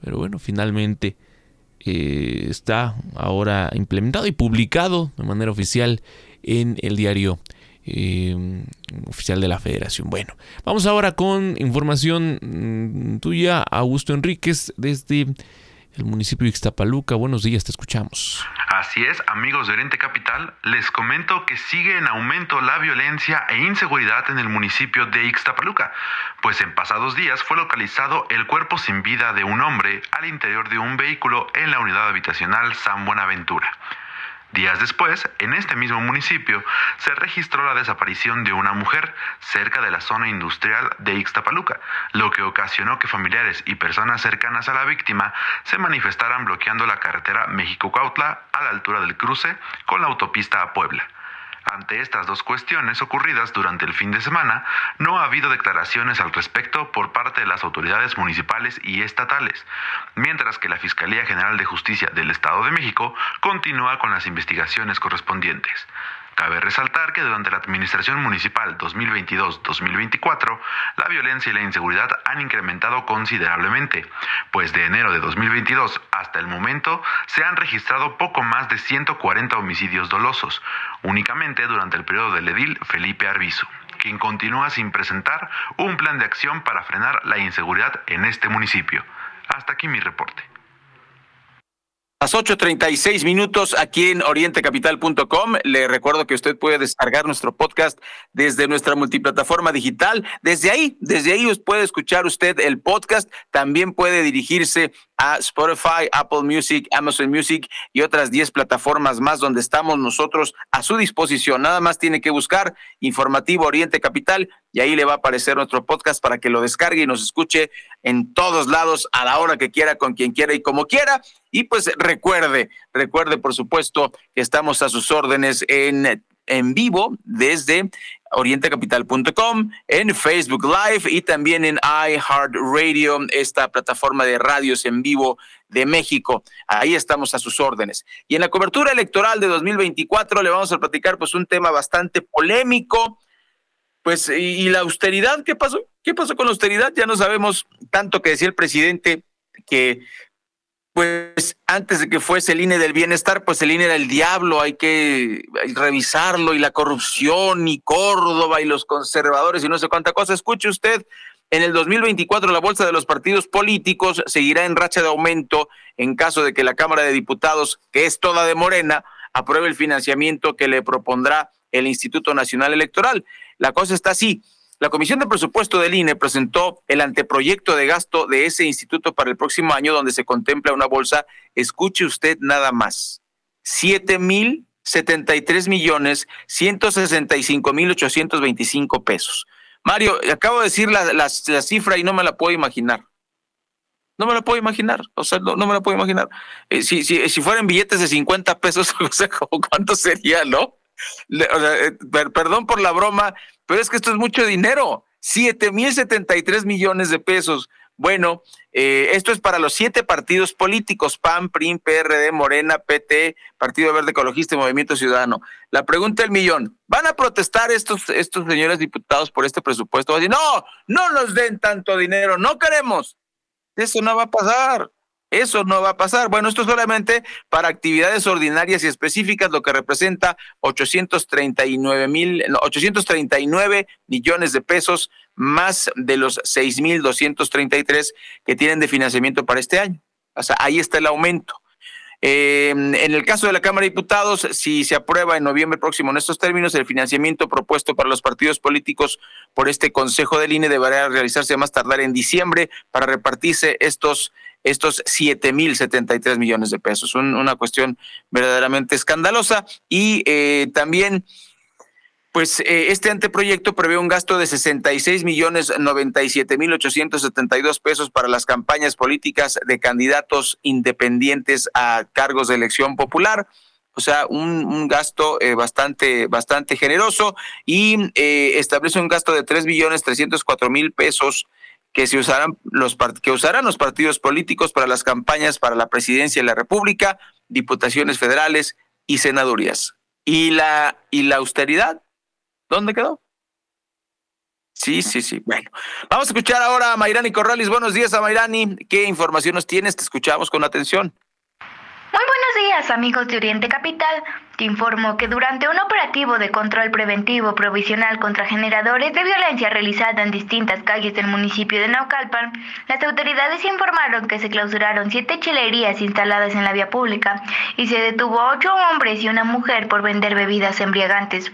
pero bueno, finalmente eh, está ahora implementado y publicado de manera oficial en el diario eh, oficial de la federación. Bueno, vamos ahora con información mm, tuya, Augusto Enríquez, desde el municipio de Ixtapaluca. Buenos días, te escuchamos. Así es, amigos de Oriente Capital, les comento que sigue en aumento la violencia e inseguridad en el municipio de Ixtapaluca, pues en pasados días fue localizado el cuerpo sin vida de un hombre al interior de un vehículo en la unidad habitacional San Buenaventura. Días después, en este mismo municipio, se registró la desaparición de una mujer cerca de la zona industrial de Ixtapaluca, lo que ocasionó que familiares y personas cercanas a la víctima se manifestaran bloqueando la carretera México-Cautla a la altura del cruce con la autopista a Puebla. Ante estas dos cuestiones ocurridas durante el fin de semana, no ha habido declaraciones al respecto por parte de las autoridades municipales y estatales, mientras que la Fiscalía General de Justicia del Estado de México continúa con las investigaciones correspondientes. Cabe resaltar que durante la administración municipal 2022-2024, la violencia y la inseguridad han incrementado considerablemente, pues de enero de 2022 hasta el momento se han registrado poco más de 140 homicidios dolosos, únicamente durante el periodo del edil Felipe Arbizu, quien continúa sin presentar un plan de acción para frenar la inseguridad en este municipio. Hasta aquí mi reporte. Las 8.36 minutos aquí en orientecapital.com. Le recuerdo que usted puede descargar nuestro podcast desde nuestra multiplataforma digital. Desde ahí, desde ahí puede escuchar usted el podcast. También puede dirigirse a Spotify, Apple Music, Amazon Music y otras 10 plataformas más donde estamos nosotros a su disposición. Nada más tiene que buscar Informativo Oriente Capital y ahí le va a aparecer nuestro podcast para que lo descargue y nos escuche en todos lados a la hora que quiera, con quien quiera y como quiera. Y pues recuerde, recuerde por supuesto que estamos a sus órdenes en, en vivo desde orientecapital.com, en Facebook Live y también en iHeartRadio, esta plataforma de radios en vivo de México. Ahí estamos a sus órdenes. Y en la cobertura electoral de 2024 le vamos a platicar pues un tema bastante polémico. Pues, ¿y la austeridad? ¿Qué pasó? ¿Qué pasó con la austeridad? Ya no sabemos tanto que decía el presidente que pues antes de que fuese el INE del bienestar, pues el INE era el diablo, hay que revisarlo y la corrupción y Córdoba y los conservadores y no sé cuánta cosa. Escuche usted, en el 2024 la bolsa de los partidos políticos seguirá en racha de aumento en caso de que la Cámara de Diputados, que es toda de Morena, apruebe el financiamiento que le propondrá el Instituto Nacional Electoral. La cosa está así. La Comisión de Presupuesto del INE presentó el anteproyecto de gasto de ese instituto para el próximo año, donde se contempla una bolsa, escuche usted nada más, siete mil setenta y tres millones ciento sesenta y cinco mil ochocientos veinticinco pesos. Mario, acabo de decir la, cifra y no me la puedo imaginar. No me la puedo imaginar, o sea, no, me la puedo imaginar. Eh, si, si, si fueran billetes de 50 pesos, [LAUGHS] o sea, ¿cuánto sería, no? Eh, perdón por la broma, pero es que esto es mucho dinero. Siete mil setenta y tres millones de pesos. Bueno, eh, esto es para los siete partidos políticos, PAN, PRIM, PRD, Morena, PT, Partido Verde Ecologista y Movimiento Ciudadano. La pregunta del millón, ¿van a protestar estos, estos señores diputados por este presupuesto? No, no nos den tanto dinero, no queremos. Eso no va a pasar. Eso no va a pasar. Bueno, esto es solamente para actividades ordinarias y específicas, lo que representa 839 mil, 839 millones de pesos más de los 6.233 que tienen de financiamiento para este año. O sea, ahí está el aumento. Eh, en el caso de la Cámara de Diputados, si se aprueba en noviembre próximo en estos términos, el financiamiento propuesto para los partidos políticos por este Consejo del INE deberá realizarse más tardar en diciembre para repartirse estos estos 7.073 millones de pesos. una cuestión verdaderamente escandalosa. Y eh, también, pues eh, este anteproyecto prevé un gasto de 66 millones 97 mil 872 pesos para las campañas políticas de candidatos independientes a cargos de elección popular. O sea, un, gasto eh, bastante, bastante generoso y establece un gasto de 3 millones 304 mil pesos que se usarán los que usarán los partidos políticos para las campañas para la presidencia de la República, diputaciones federales y senadurías. ¿Y la y la austeridad? ¿Dónde quedó? Sí, sí, sí. Bueno, vamos a escuchar ahora a Mayrani Corrales. Buenos días a Mayrani. ¿Qué información nos tienes? Te escuchamos con atención. Muy buenos días amigos de Oriente Capital. Te informo que durante un operativo de control preventivo provisional contra generadores de violencia realizado en distintas calles del municipio de Naucalpan, las autoridades informaron que se clausuraron siete chilerías instaladas en la vía pública y se detuvo a ocho hombres y una mujer por vender bebidas embriagantes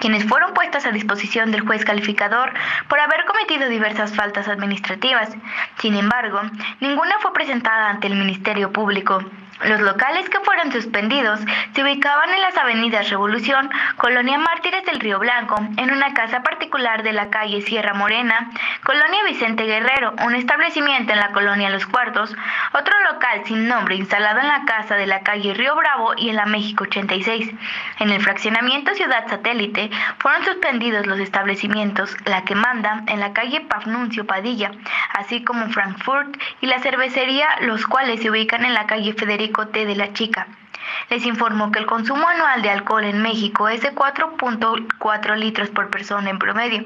quienes fueron puestas a disposición del juez calificador por haber cometido diversas faltas administrativas. Sin embargo, ninguna fue presentada ante el Ministerio Público. Los locales que fueron suspendidos se ubicaban en las avenidas Revolución, Colonia Mártires del Río Blanco, en una casa particular de la calle Sierra Morena, Colonia Vicente Guerrero, un establecimiento en la colonia Los Cuartos, otro local sin nombre instalado en la casa de la calle Río Bravo y en la México 86. En el fraccionamiento Ciudad Satélite fueron suspendidos los establecimientos La que manda en la calle Pafnuncio Padilla, así como Frankfurt y la cervecería, los cuales se ubican en la calle Federico Les informó que el consumo anual de alcohol en México es de 4.4 litros por persona en promedio.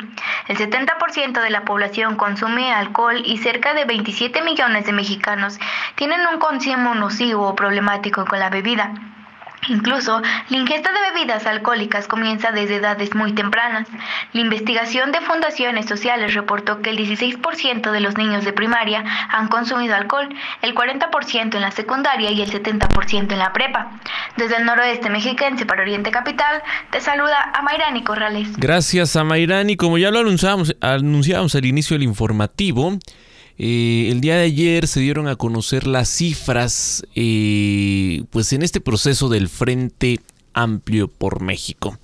El 70% de la población consume alcohol y cerca de 27 millones de mexicanos tienen un consumo nocivo o problemático con la bebida. Incluso, la ingesta de bebidas alcohólicas comienza desde edades muy tempranas. La investigación de fundaciones sociales reportó que el 16% de los niños de primaria han consumido alcohol, el 40% en la secundaria y el 70% en la prepa. Desde el noroeste mexiquense para Oriente Capital, te saluda Amairani Corrales. Gracias, Amairani. Como ya lo anunciamos, anunciamos al inicio del informativo, eh, el día de ayer se dieron a conocer las cifras, eh, pues en este proceso del Frente Amplio por México.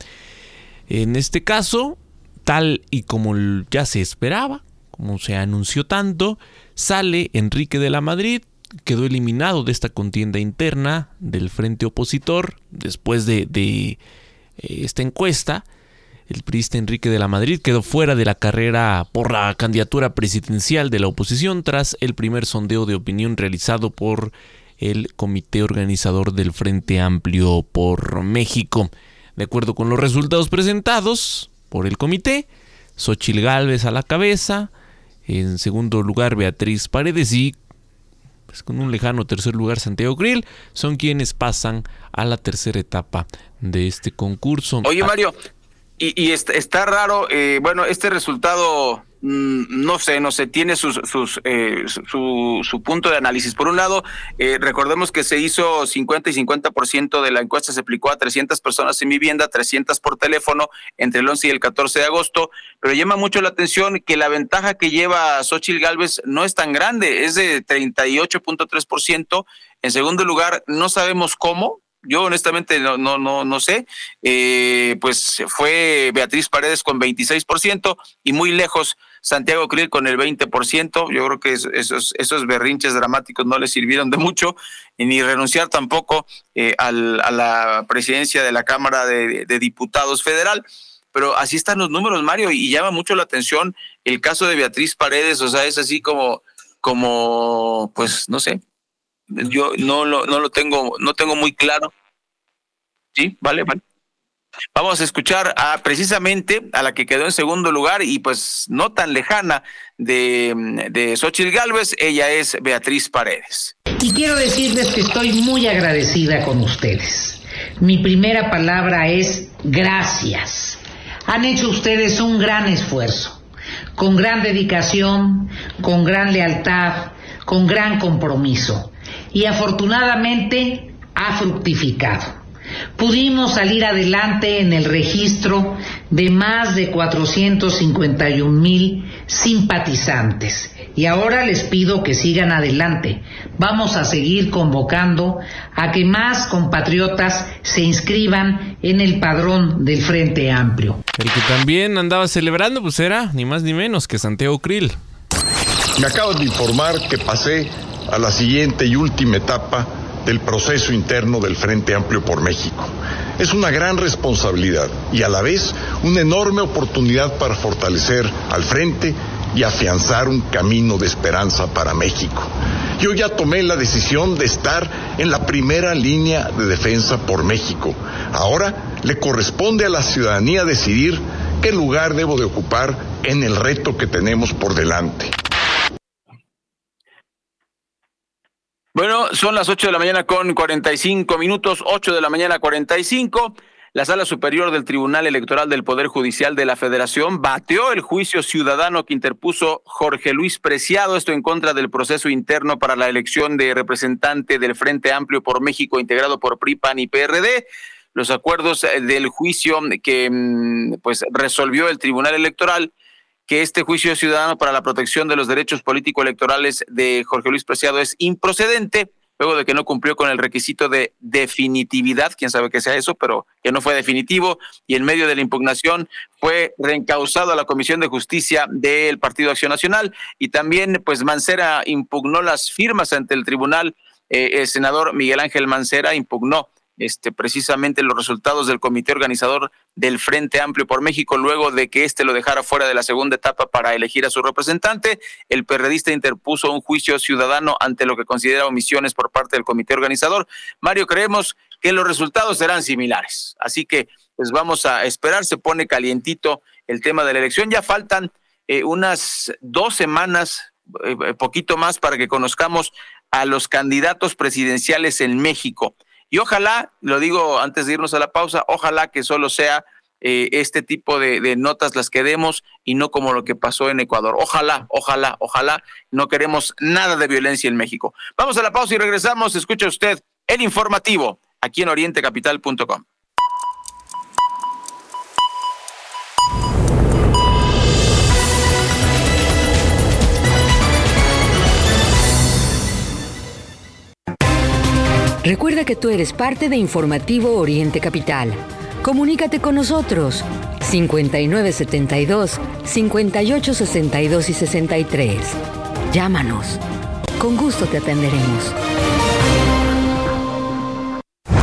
En este caso, tal y como ya se esperaba, como se anunció tanto, sale Enrique de la Madrid, quedó eliminado de esta contienda interna del Frente Opositor después de, eh, esta encuesta el priista Enrique de la Madrid quedó fuera de la carrera por la candidatura presidencial de la oposición tras el primer sondeo de opinión realizado por el comité organizador del Frente Amplio por México. De acuerdo con los resultados presentados por el comité, Xochil Gálvez a la cabeza, en segundo lugar Beatriz Paredes y pues, con un lejano tercer lugar Santiago Grill, son quienes pasan a la tercera etapa de este concurso. Oye Mario, y, está, raro, eh, bueno, este resultado, mm, no sé, no sé, tiene sus, sus, eh, su, su, punto de análisis. Por un lado, eh, recordemos que se hizo 50 y 50% de la encuesta, se aplicó a 300 personas en vivienda, 300 por teléfono entre el 11 y el 14 de agosto, pero llama mucho la atención que la ventaja que lleva Xochitl Galvez no es tan grande, es de 38.3%. En segundo lugar, no sabemos cómo, yo honestamente no, no, no, no sé, eh, pues fue Beatriz Paredes con 26% y muy lejos Santiago Krill con el 20%. Yo creo que esos, esos berrinches dramáticos no le sirvieron de mucho, ni renunciar tampoco eh, al, a la presidencia de la Cámara de, Diputados Federal. Pero así están los números, Mario, y llama mucho la atención el caso de Beatriz Paredes, o sea, es así como, como, pues, no sé, yo no lo, no lo tengo, no tengo muy claro. Sí, vale, vale. Vamos a escuchar a precisamente a la que quedó en segundo lugar y pues no tan lejana de, de Xochitl Galvez, ella es Beatriz Paredes. Y quiero decirles que estoy muy agradecida con ustedes. Mi primera palabra es gracias. Han hecho ustedes un gran esfuerzo, con gran dedicación, con gran lealtad, con gran compromiso y afortunadamente ha fructificado. Pudimos salir adelante en el registro de más de 451 mil simpatizantes y ahora les pido que sigan adelante. Vamos a seguir convocando a que más compatriotas se inscriban en el padrón del Frente Amplio. El que también andaba celebrando pues era ni más ni menos que Santiago Krill. Me acaban de informar que pasé a la siguiente y última etapa del proceso interno del Frente Amplio por México. Es una gran responsabilidad y a la vez una enorme oportunidad para fortalecer al Frente y afianzar un camino de esperanza para México. Yo ya tomé la decisión de estar en la primera línea de defensa por México. Ahora le corresponde a la ciudadanía decidir qué lugar debo de ocupar en el reto que tenemos por delante. Bueno, son las 8 de la mañana con 45 minutos, 8 de la mañana 45. La Sala Superior del Tribunal Electoral del Poder Judicial de la Federación bateó el juicio ciudadano que interpuso Jorge Luis Preciado, esto en contra del proceso interno para la elección de representante del Frente Amplio por México integrado por PRIPAN y PRD. Los acuerdos eh, del juicio que mm, pues resolvió el Tribunal Electoral que este juicio ciudadano para la protección de los derechos político-electorales de Jorge Luis Preciado es improcedente luego de que no cumplió con el requisito de definitividad, quién sabe qué sea eso, pero que no fue definitivo, y en medio de la impugnación fue reencausado a la Comisión de Justicia del Partido Acción Nacional, y también pues Mancera impugnó las firmas ante el tribunal, eh, el senador Miguel Ángel Mancera impugnó este, precisamente los resultados del comité organizador del Frente Amplio por México, luego de que éste lo dejara fuera de la segunda etapa para elegir a su representante. El perredista interpuso un juicio ciudadano ante lo que considera omisiones por parte del comité organizador. Mario, creemos que los resultados serán similares. Así que, pues vamos a esperar, se pone calientito el tema de la elección. Ya faltan eh, unas dos semanas, eh, poquito más, para que conozcamos a los candidatos presidenciales en México. Y ojalá, lo digo antes de irnos a la pausa, ojalá que solo sea eh, este tipo de, notas las que demos y no como lo que pasó en Ecuador. Ojalá, ojalá, ojalá, no queremos nada de violencia en México. Vamos a la pausa y regresamos. Escucha usted el informativo aquí en orientecapital.com. Recuerda que tú eres parte de Informativo Oriente Capital. Comunícate con nosotros 5972 5862 y 63. Llámanos. Con gusto te atenderemos.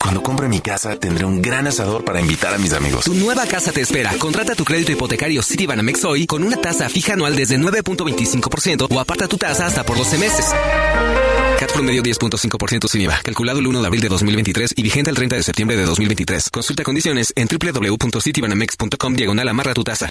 Cuando compre mi casa, tendré un gran asador para invitar a mis amigos. Tu nueva casa te espera. Contrata tu crédito hipotecario Citibanamex hoy con una tasa fija anual desde 9.25% o aparta tu tasa hasta por 12 meses. CAT promedio 10.5% sin IVA. Calculado el 1 de abril de 2023 y vigente el 30 de septiembre de 2023. Consulta condiciones en www.citibanamex.com diagonal amarra tu tasa.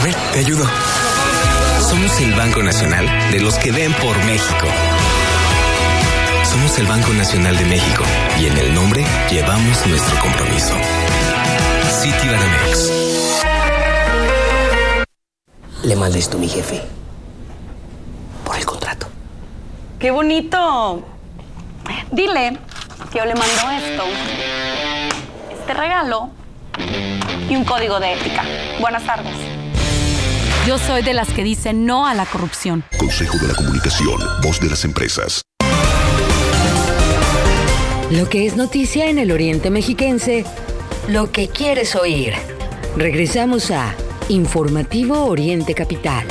A ver, te ayudo. Somos el Banco Nacional de los que ven por México. Somos el Banco Nacional de México y en el nombre llevamos nuestro compromiso. Citibanamex. Le mandé esto a mi jefe. Por el contrato. ¡Qué bonito! Dile que yo le mando esto, este regalo y un código de ética. Buenas tardes. Yo soy de las que dicen no a la corrupción. Consejo de la Comunicación, voz de las empresas. Lo que es noticia en el Oriente Mexiquense, lo que quieres oír. Regresamos a Informativo Oriente Capital.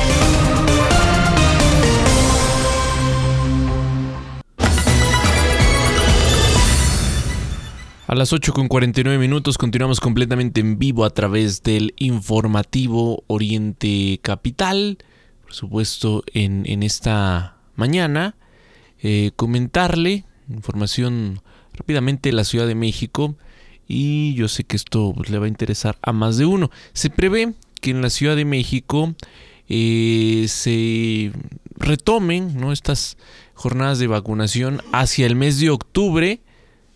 A las 8 con 49 minutos continuamos completamente en vivo a través del informativo Oriente Capital. Por supuesto, en, en esta mañana, eh, comentarle información rápidamente de la Ciudad de México. Y yo sé que esto pues, le va a interesar a más de uno. Se prevé que en la Ciudad de México eh, se retomen ¿no? estas jornadas de vacunación hacia el mes de octubre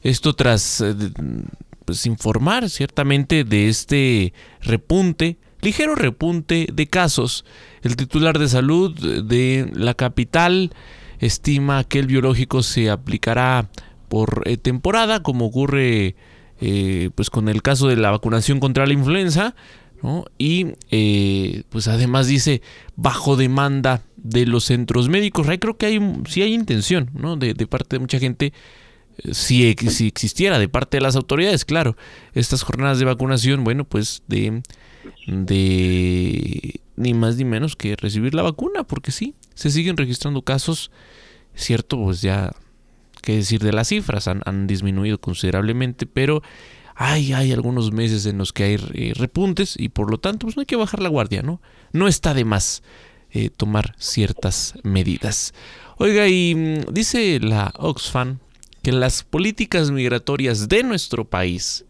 esto tras eh, pues, informar ciertamente de este repunte, ligero repunte de casos. El titular de salud de la capital estima que el biológico se aplicará por eh, temporada, como ocurre eh, pues con el caso de la vacunación contra la influenza, y eh, pues además dice bajo demanda de los centros médicos. creo que hay sí hay intención, ¿no? De, parte de mucha gente. Si, si existiera de parte de las autoridades, claro, estas jornadas de vacunación, bueno, pues de, de ni más ni menos que recibir la vacuna, porque sí, se siguen registrando casos, cierto, pues ya qué decir de las cifras, han, disminuido considerablemente, pero hay, hay algunos meses en los que hay eh, repuntes y por lo tanto pues no hay que bajar la guardia, ¿no? No está de más eh, tomar ciertas medidas. Oiga, y mm, dice la Oxfam que las políticas migratorias de nuestro país,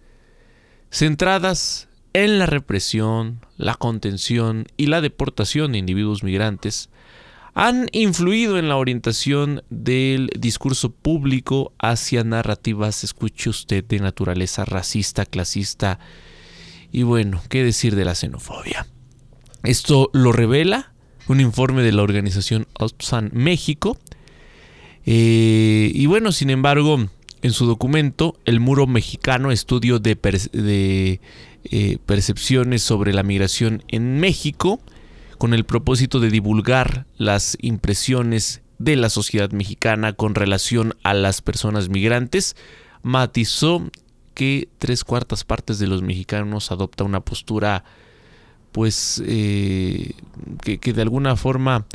centradas en la represión, la contención y la deportación de individuos migrantes, han influido en la orientación del discurso público hacia narrativas, escuche usted, de naturaleza racista, clasista y bueno, ¿qué decir de la xenofobia? Esto lo revela un informe de la organización Oxfam México. Eh, y bueno, sin embargo, en su documento, El Muro Mexicano, estudio de, eh, percepciones sobre la migración en México, con el propósito de divulgar las impresiones de la sociedad mexicana con relación a las personas migrantes, matizó que tres cuartas partes de los mexicanos adopta una postura pues eh, que, de alguna forma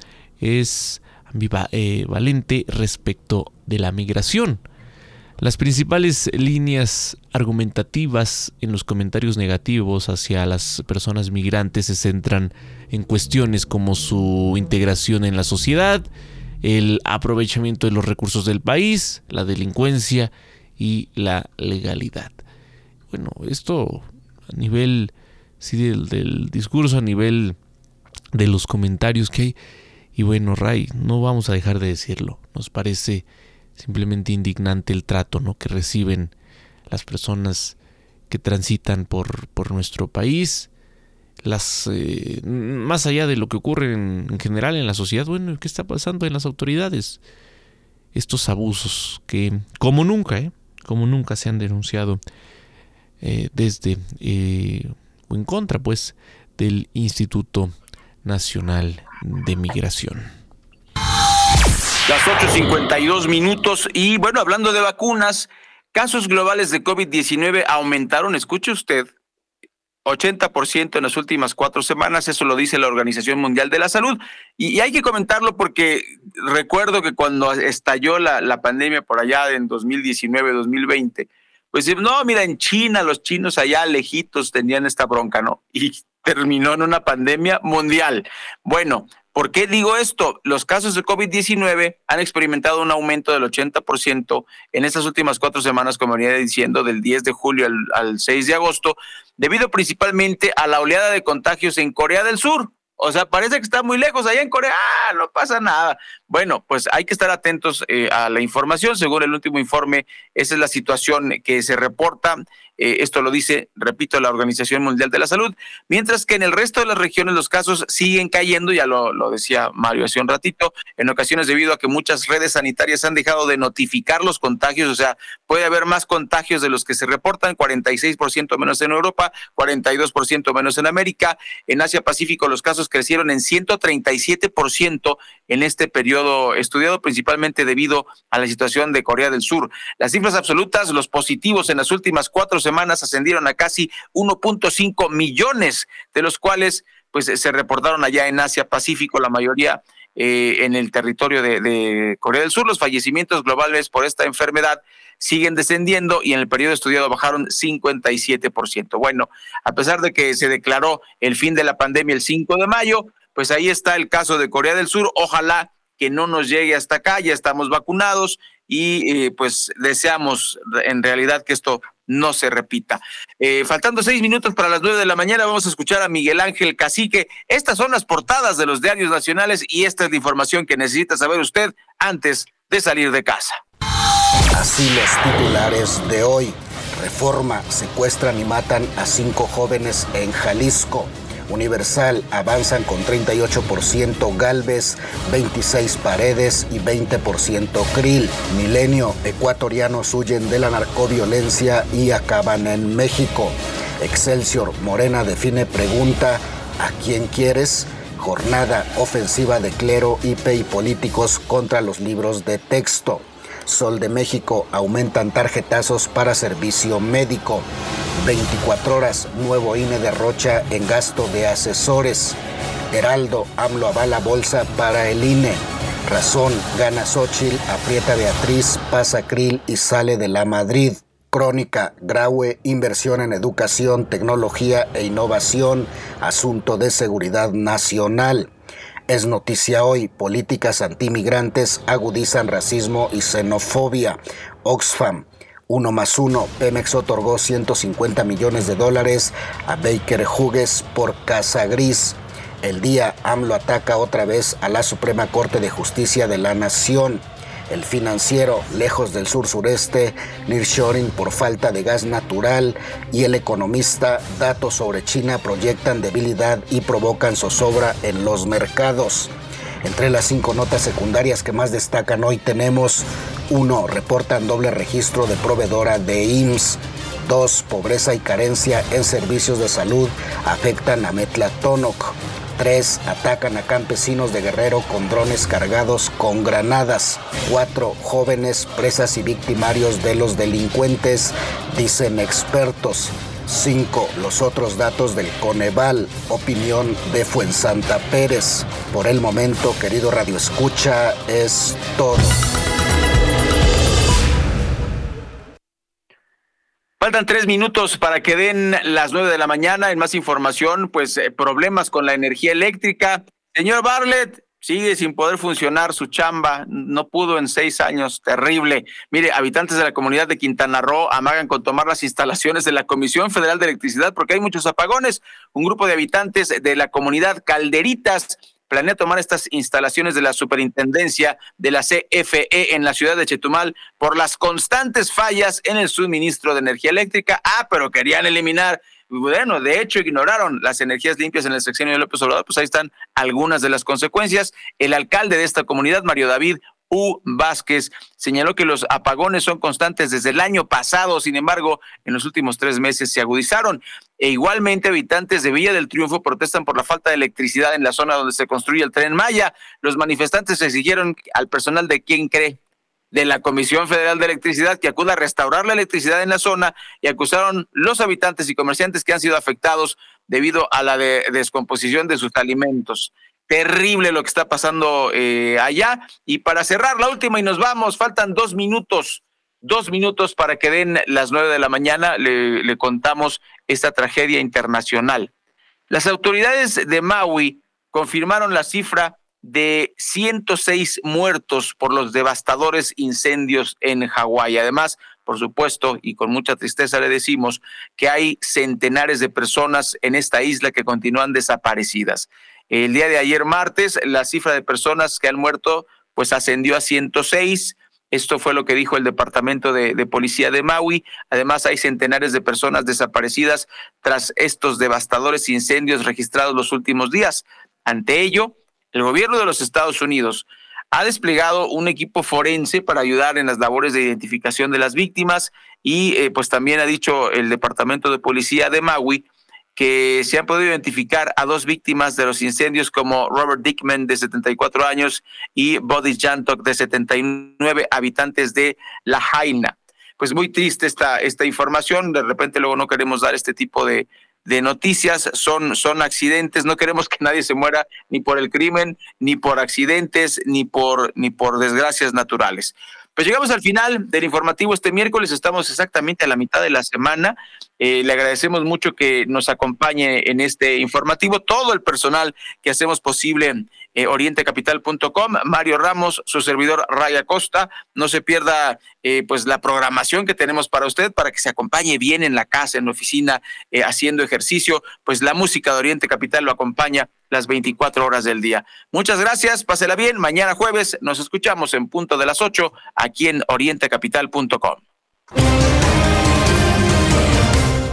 es ambivalente respecto de la migración. Las principales líneas argumentativas en los comentarios negativos hacia las personas migrantes se centran en cuestiones como su integración en la sociedad, el aprovechamiento de los recursos del país, la delincuencia y la legalidad. Bueno, esto a nivel sí, del, del discurso, a nivel de los comentarios que hay. Y bueno, Ray, no vamos a dejar de decirlo. Nos parece simplemente indignante el trato ¿no? que reciben las personas que transitan por, por nuestro país. Las, eh, más allá de lo que ocurre en, general en la sociedad, bueno, ¿qué está pasando en las autoridades? Estos abusos que, como nunca, ¿eh? como nunca se han denunciado eh, desde o en contra, pues, del Instituto Nacional de Migración. Las 8.52 minutos y bueno, hablando de vacunas, casos globales de COVID-19 aumentaron, escuche usted, 80% en las últimas cuatro semanas, eso lo dice la Organización Mundial de la Salud. Y, hay que comentarlo porque recuerdo que cuando estalló la, la pandemia por allá en 2019-2020, pues no, mira, en China los chinos allá lejitos tenían esta bronca, ¿no? Y terminó en una pandemia mundial. Bueno, ¿Por qué digo esto? Los casos de COVID-19 han experimentado un aumento del 80% en estas últimas cuatro semanas, como venía diciendo, del 10 de julio al, al 6 de agosto, debido principalmente a la oleada de contagios en Corea del Sur. O sea, parece que está muy lejos allá en Corea, ah, no pasa nada. Bueno, pues hay que estar atentos eh, a la información. Según el último informe, esa es la situación que se reporta. Eh, esto lo dice, repito, la Organización Mundial de la Salud. Mientras que en el resto de las regiones los casos siguen cayendo, ya lo, lo decía Mario hace un ratito, en ocasiones debido a que muchas redes sanitarias han dejado de notificar los contagios. O sea, puede haber más contagios de los que se reportan, 46% menos en Europa, 42% menos en América. En Asia Pacífico los casos crecieron en 137% en este periodo estudiado principalmente debido a la situación de Corea del Sur. Las cifras absolutas, los positivos en las últimas cuatro ascendieron a casi 1.5 millones, de los cuales pues se reportaron allá en Asia Pacífico, la mayoría eh, en el territorio de, de, Corea del Sur. Los fallecimientos globales por esta enfermedad siguen descendiendo y en el periodo estudiado bajaron 57%. Bueno, a pesar de que se declaró el fin de la pandemia el 5 de mayo, pues ahí está el caso de Corea del Sur. Ojalá que no nos llegue hasta acá, ya estamos vacunados y eh, pues deseamos en realidad que esto no se repita. Eh, faltando seis minutos para las nueve de la mañana, vamos a escuchar a Miguel Ángel Cacique. Estas son las portadas de los diarios nacionales y esta es la información que necesita saber usted antes de salir de casa. Así los titulares de hoy. Reforma, secuestran y matan a cinco jóvenes en Jalisco. Universal avanzan con 38% Galvez, 26 Paredes y 20% Krill. Milenio, ecuatorianos huyen de la narcoviolencia y acaban en México. Excelsior, Morena define pregunta, ¿a quién quieres? Jornada ofensiva de clero, IP y políticos contra los libros de texto. Sol de México aumentan tarjetazos para servicio médico. 24 horas, nuevo INE derrocha en gasto de asesores. Heraldo, AMLO avala bolsa para el INE. Razón, gana Xochitl, aprieta Beatriz, pasa Krill y sale de la Madrid. Crónica, Graue, inversión en educación, tecnología e innovación, asunto de seguridad nacional. Es noticia hoy, políticas antimigrantes agudizan racismo y xenofobia. Oxfam, uno más uno, Pemex otorgó 150 millones de dólares a Baker Hughes por Casa Gris. El día AMLO ataca otra vez a la Suprema Corte de Justicia de la Nación. El financiero, lejos del sur sureste, nearshoring por falta de gas natural y el economista, datos sobre China proyectan debilidad y provocan zozobra en los mercados. Entre las cinco notas secundarias que más destacan hoy tenemos 1. Reportan doble registro de proveedora de IMSS. 2. Pobreza y carencia en servicios de salud afectan a Metlatónoc. 3. Atacan a campesinos de Guerrero con drones cargados con granadas. 4. Jóvenes presas y victimarios de los delincuentes, dicen expertos. 5. Los otros datos del Coneval. Opinión de Fuensanta Pérez. Por el momento, querido Radio Escucha, es todo. Faltan tres minutos para que den las nueve de la mañana. En más información, pues eh, problemas con la energía eléctrica. Señor Barlet, sigue sin poder funcionar su chamba. No pudo en seis años. Terrible. Mire, habitantes de la comunidad de Quintana Roo amagan con tomar las instalaciones de la Comisión Federal de Electricidad porque hay muchos apagones. Un grupo de habitantes de la comunidad Calderitas planea tomar estas instalaciones de la superintendencia de la CFE en la ciudad de Chetumal por las constantes fallas en el suministro de energía eléctrica. Ah, pero querían eliminar bueno, de hecho, ignoraron las energías limpias en el sexenio de López Obrador, pues ahí están algunas de las consecuencias. El alcalde de esta comunidad, Mario David U. Vázquez señaló que los apagones son constantes desde el año pasado, sin embargo, en los últimos tres meses se agudizaron. E igualmente, habitantes de Villa del Triunfo protestan por la falta de electricidad en la zona donde se construye el tren Maya. Los manifestantes exigieron al personal de quien cree de la Comisión Federal de Electricidad que acuda a restaurar la electricidad en la zona y acusaron los habitantes y comerciantes que han sido afectados debido a la descomposición de sus alimentos terrible lo que está pasando eh, allá. Y para cerrar la última y nos vamos, faltan dos minutos, dos minutos para que den las nueve de la mañana, le, le contamos esta tragedia internacional. Las autoridades de Maui confirmaron la cifra de 106 muertos por los devastadores incendios en Hawái. Además, por supuesto, y con mucha tristeza le decimos que hay centenares de personas en esta isla que continúan desaparecidas. El día de ayer martes, la cifra de personas que han muerto pues ascendió a 106. Esto fue lo que dijo el Departamento de, Policía de Maui. Además, hay centenares de personas desaparecidas tras estos devastadores incendios registrados los últimos días. Ante ello, el gobierno de los Estados Unidos ha desplegado un equipo forense para ayudar en las labores de identificación de las víctimas y eh, pues también ha dicho el Departamento de Policía de Maui que se han podido identificar a dos víctimas de los incendios como Robert Dickman de 74 años y Bodis Jantok de 79 habitantes de La Jaina. Pues muy triste esta, esta información, de repente luego no queremos dar este tipo de, de noticias, son, son accidentes, no queremos que nadie se muera ni por el crimen, ni por accidentes, ni por, ni por desgracias naturales. Pues llegamos al final del informativo este miércoles, estamos exactamente a la mitad de la semana. Eh, le agradecemos mucho que nos acompañe en este informativo, todo el personal que hacemos posible eh, orientecapital.com, Mario Ramos, su servidor Raya Costa. No se pierda eh, pues la programación que tenemos para usted, para que se acompañe bien en la casa, en la oficina, eh, haciendo ejercicio. Pues la música de Oriente Capital lo acompaña las 24 horas del día. Muchas gracias, pásela bien. Mañana jueves nos escuchamos en punto de las 8 aquí en orientecapital.com.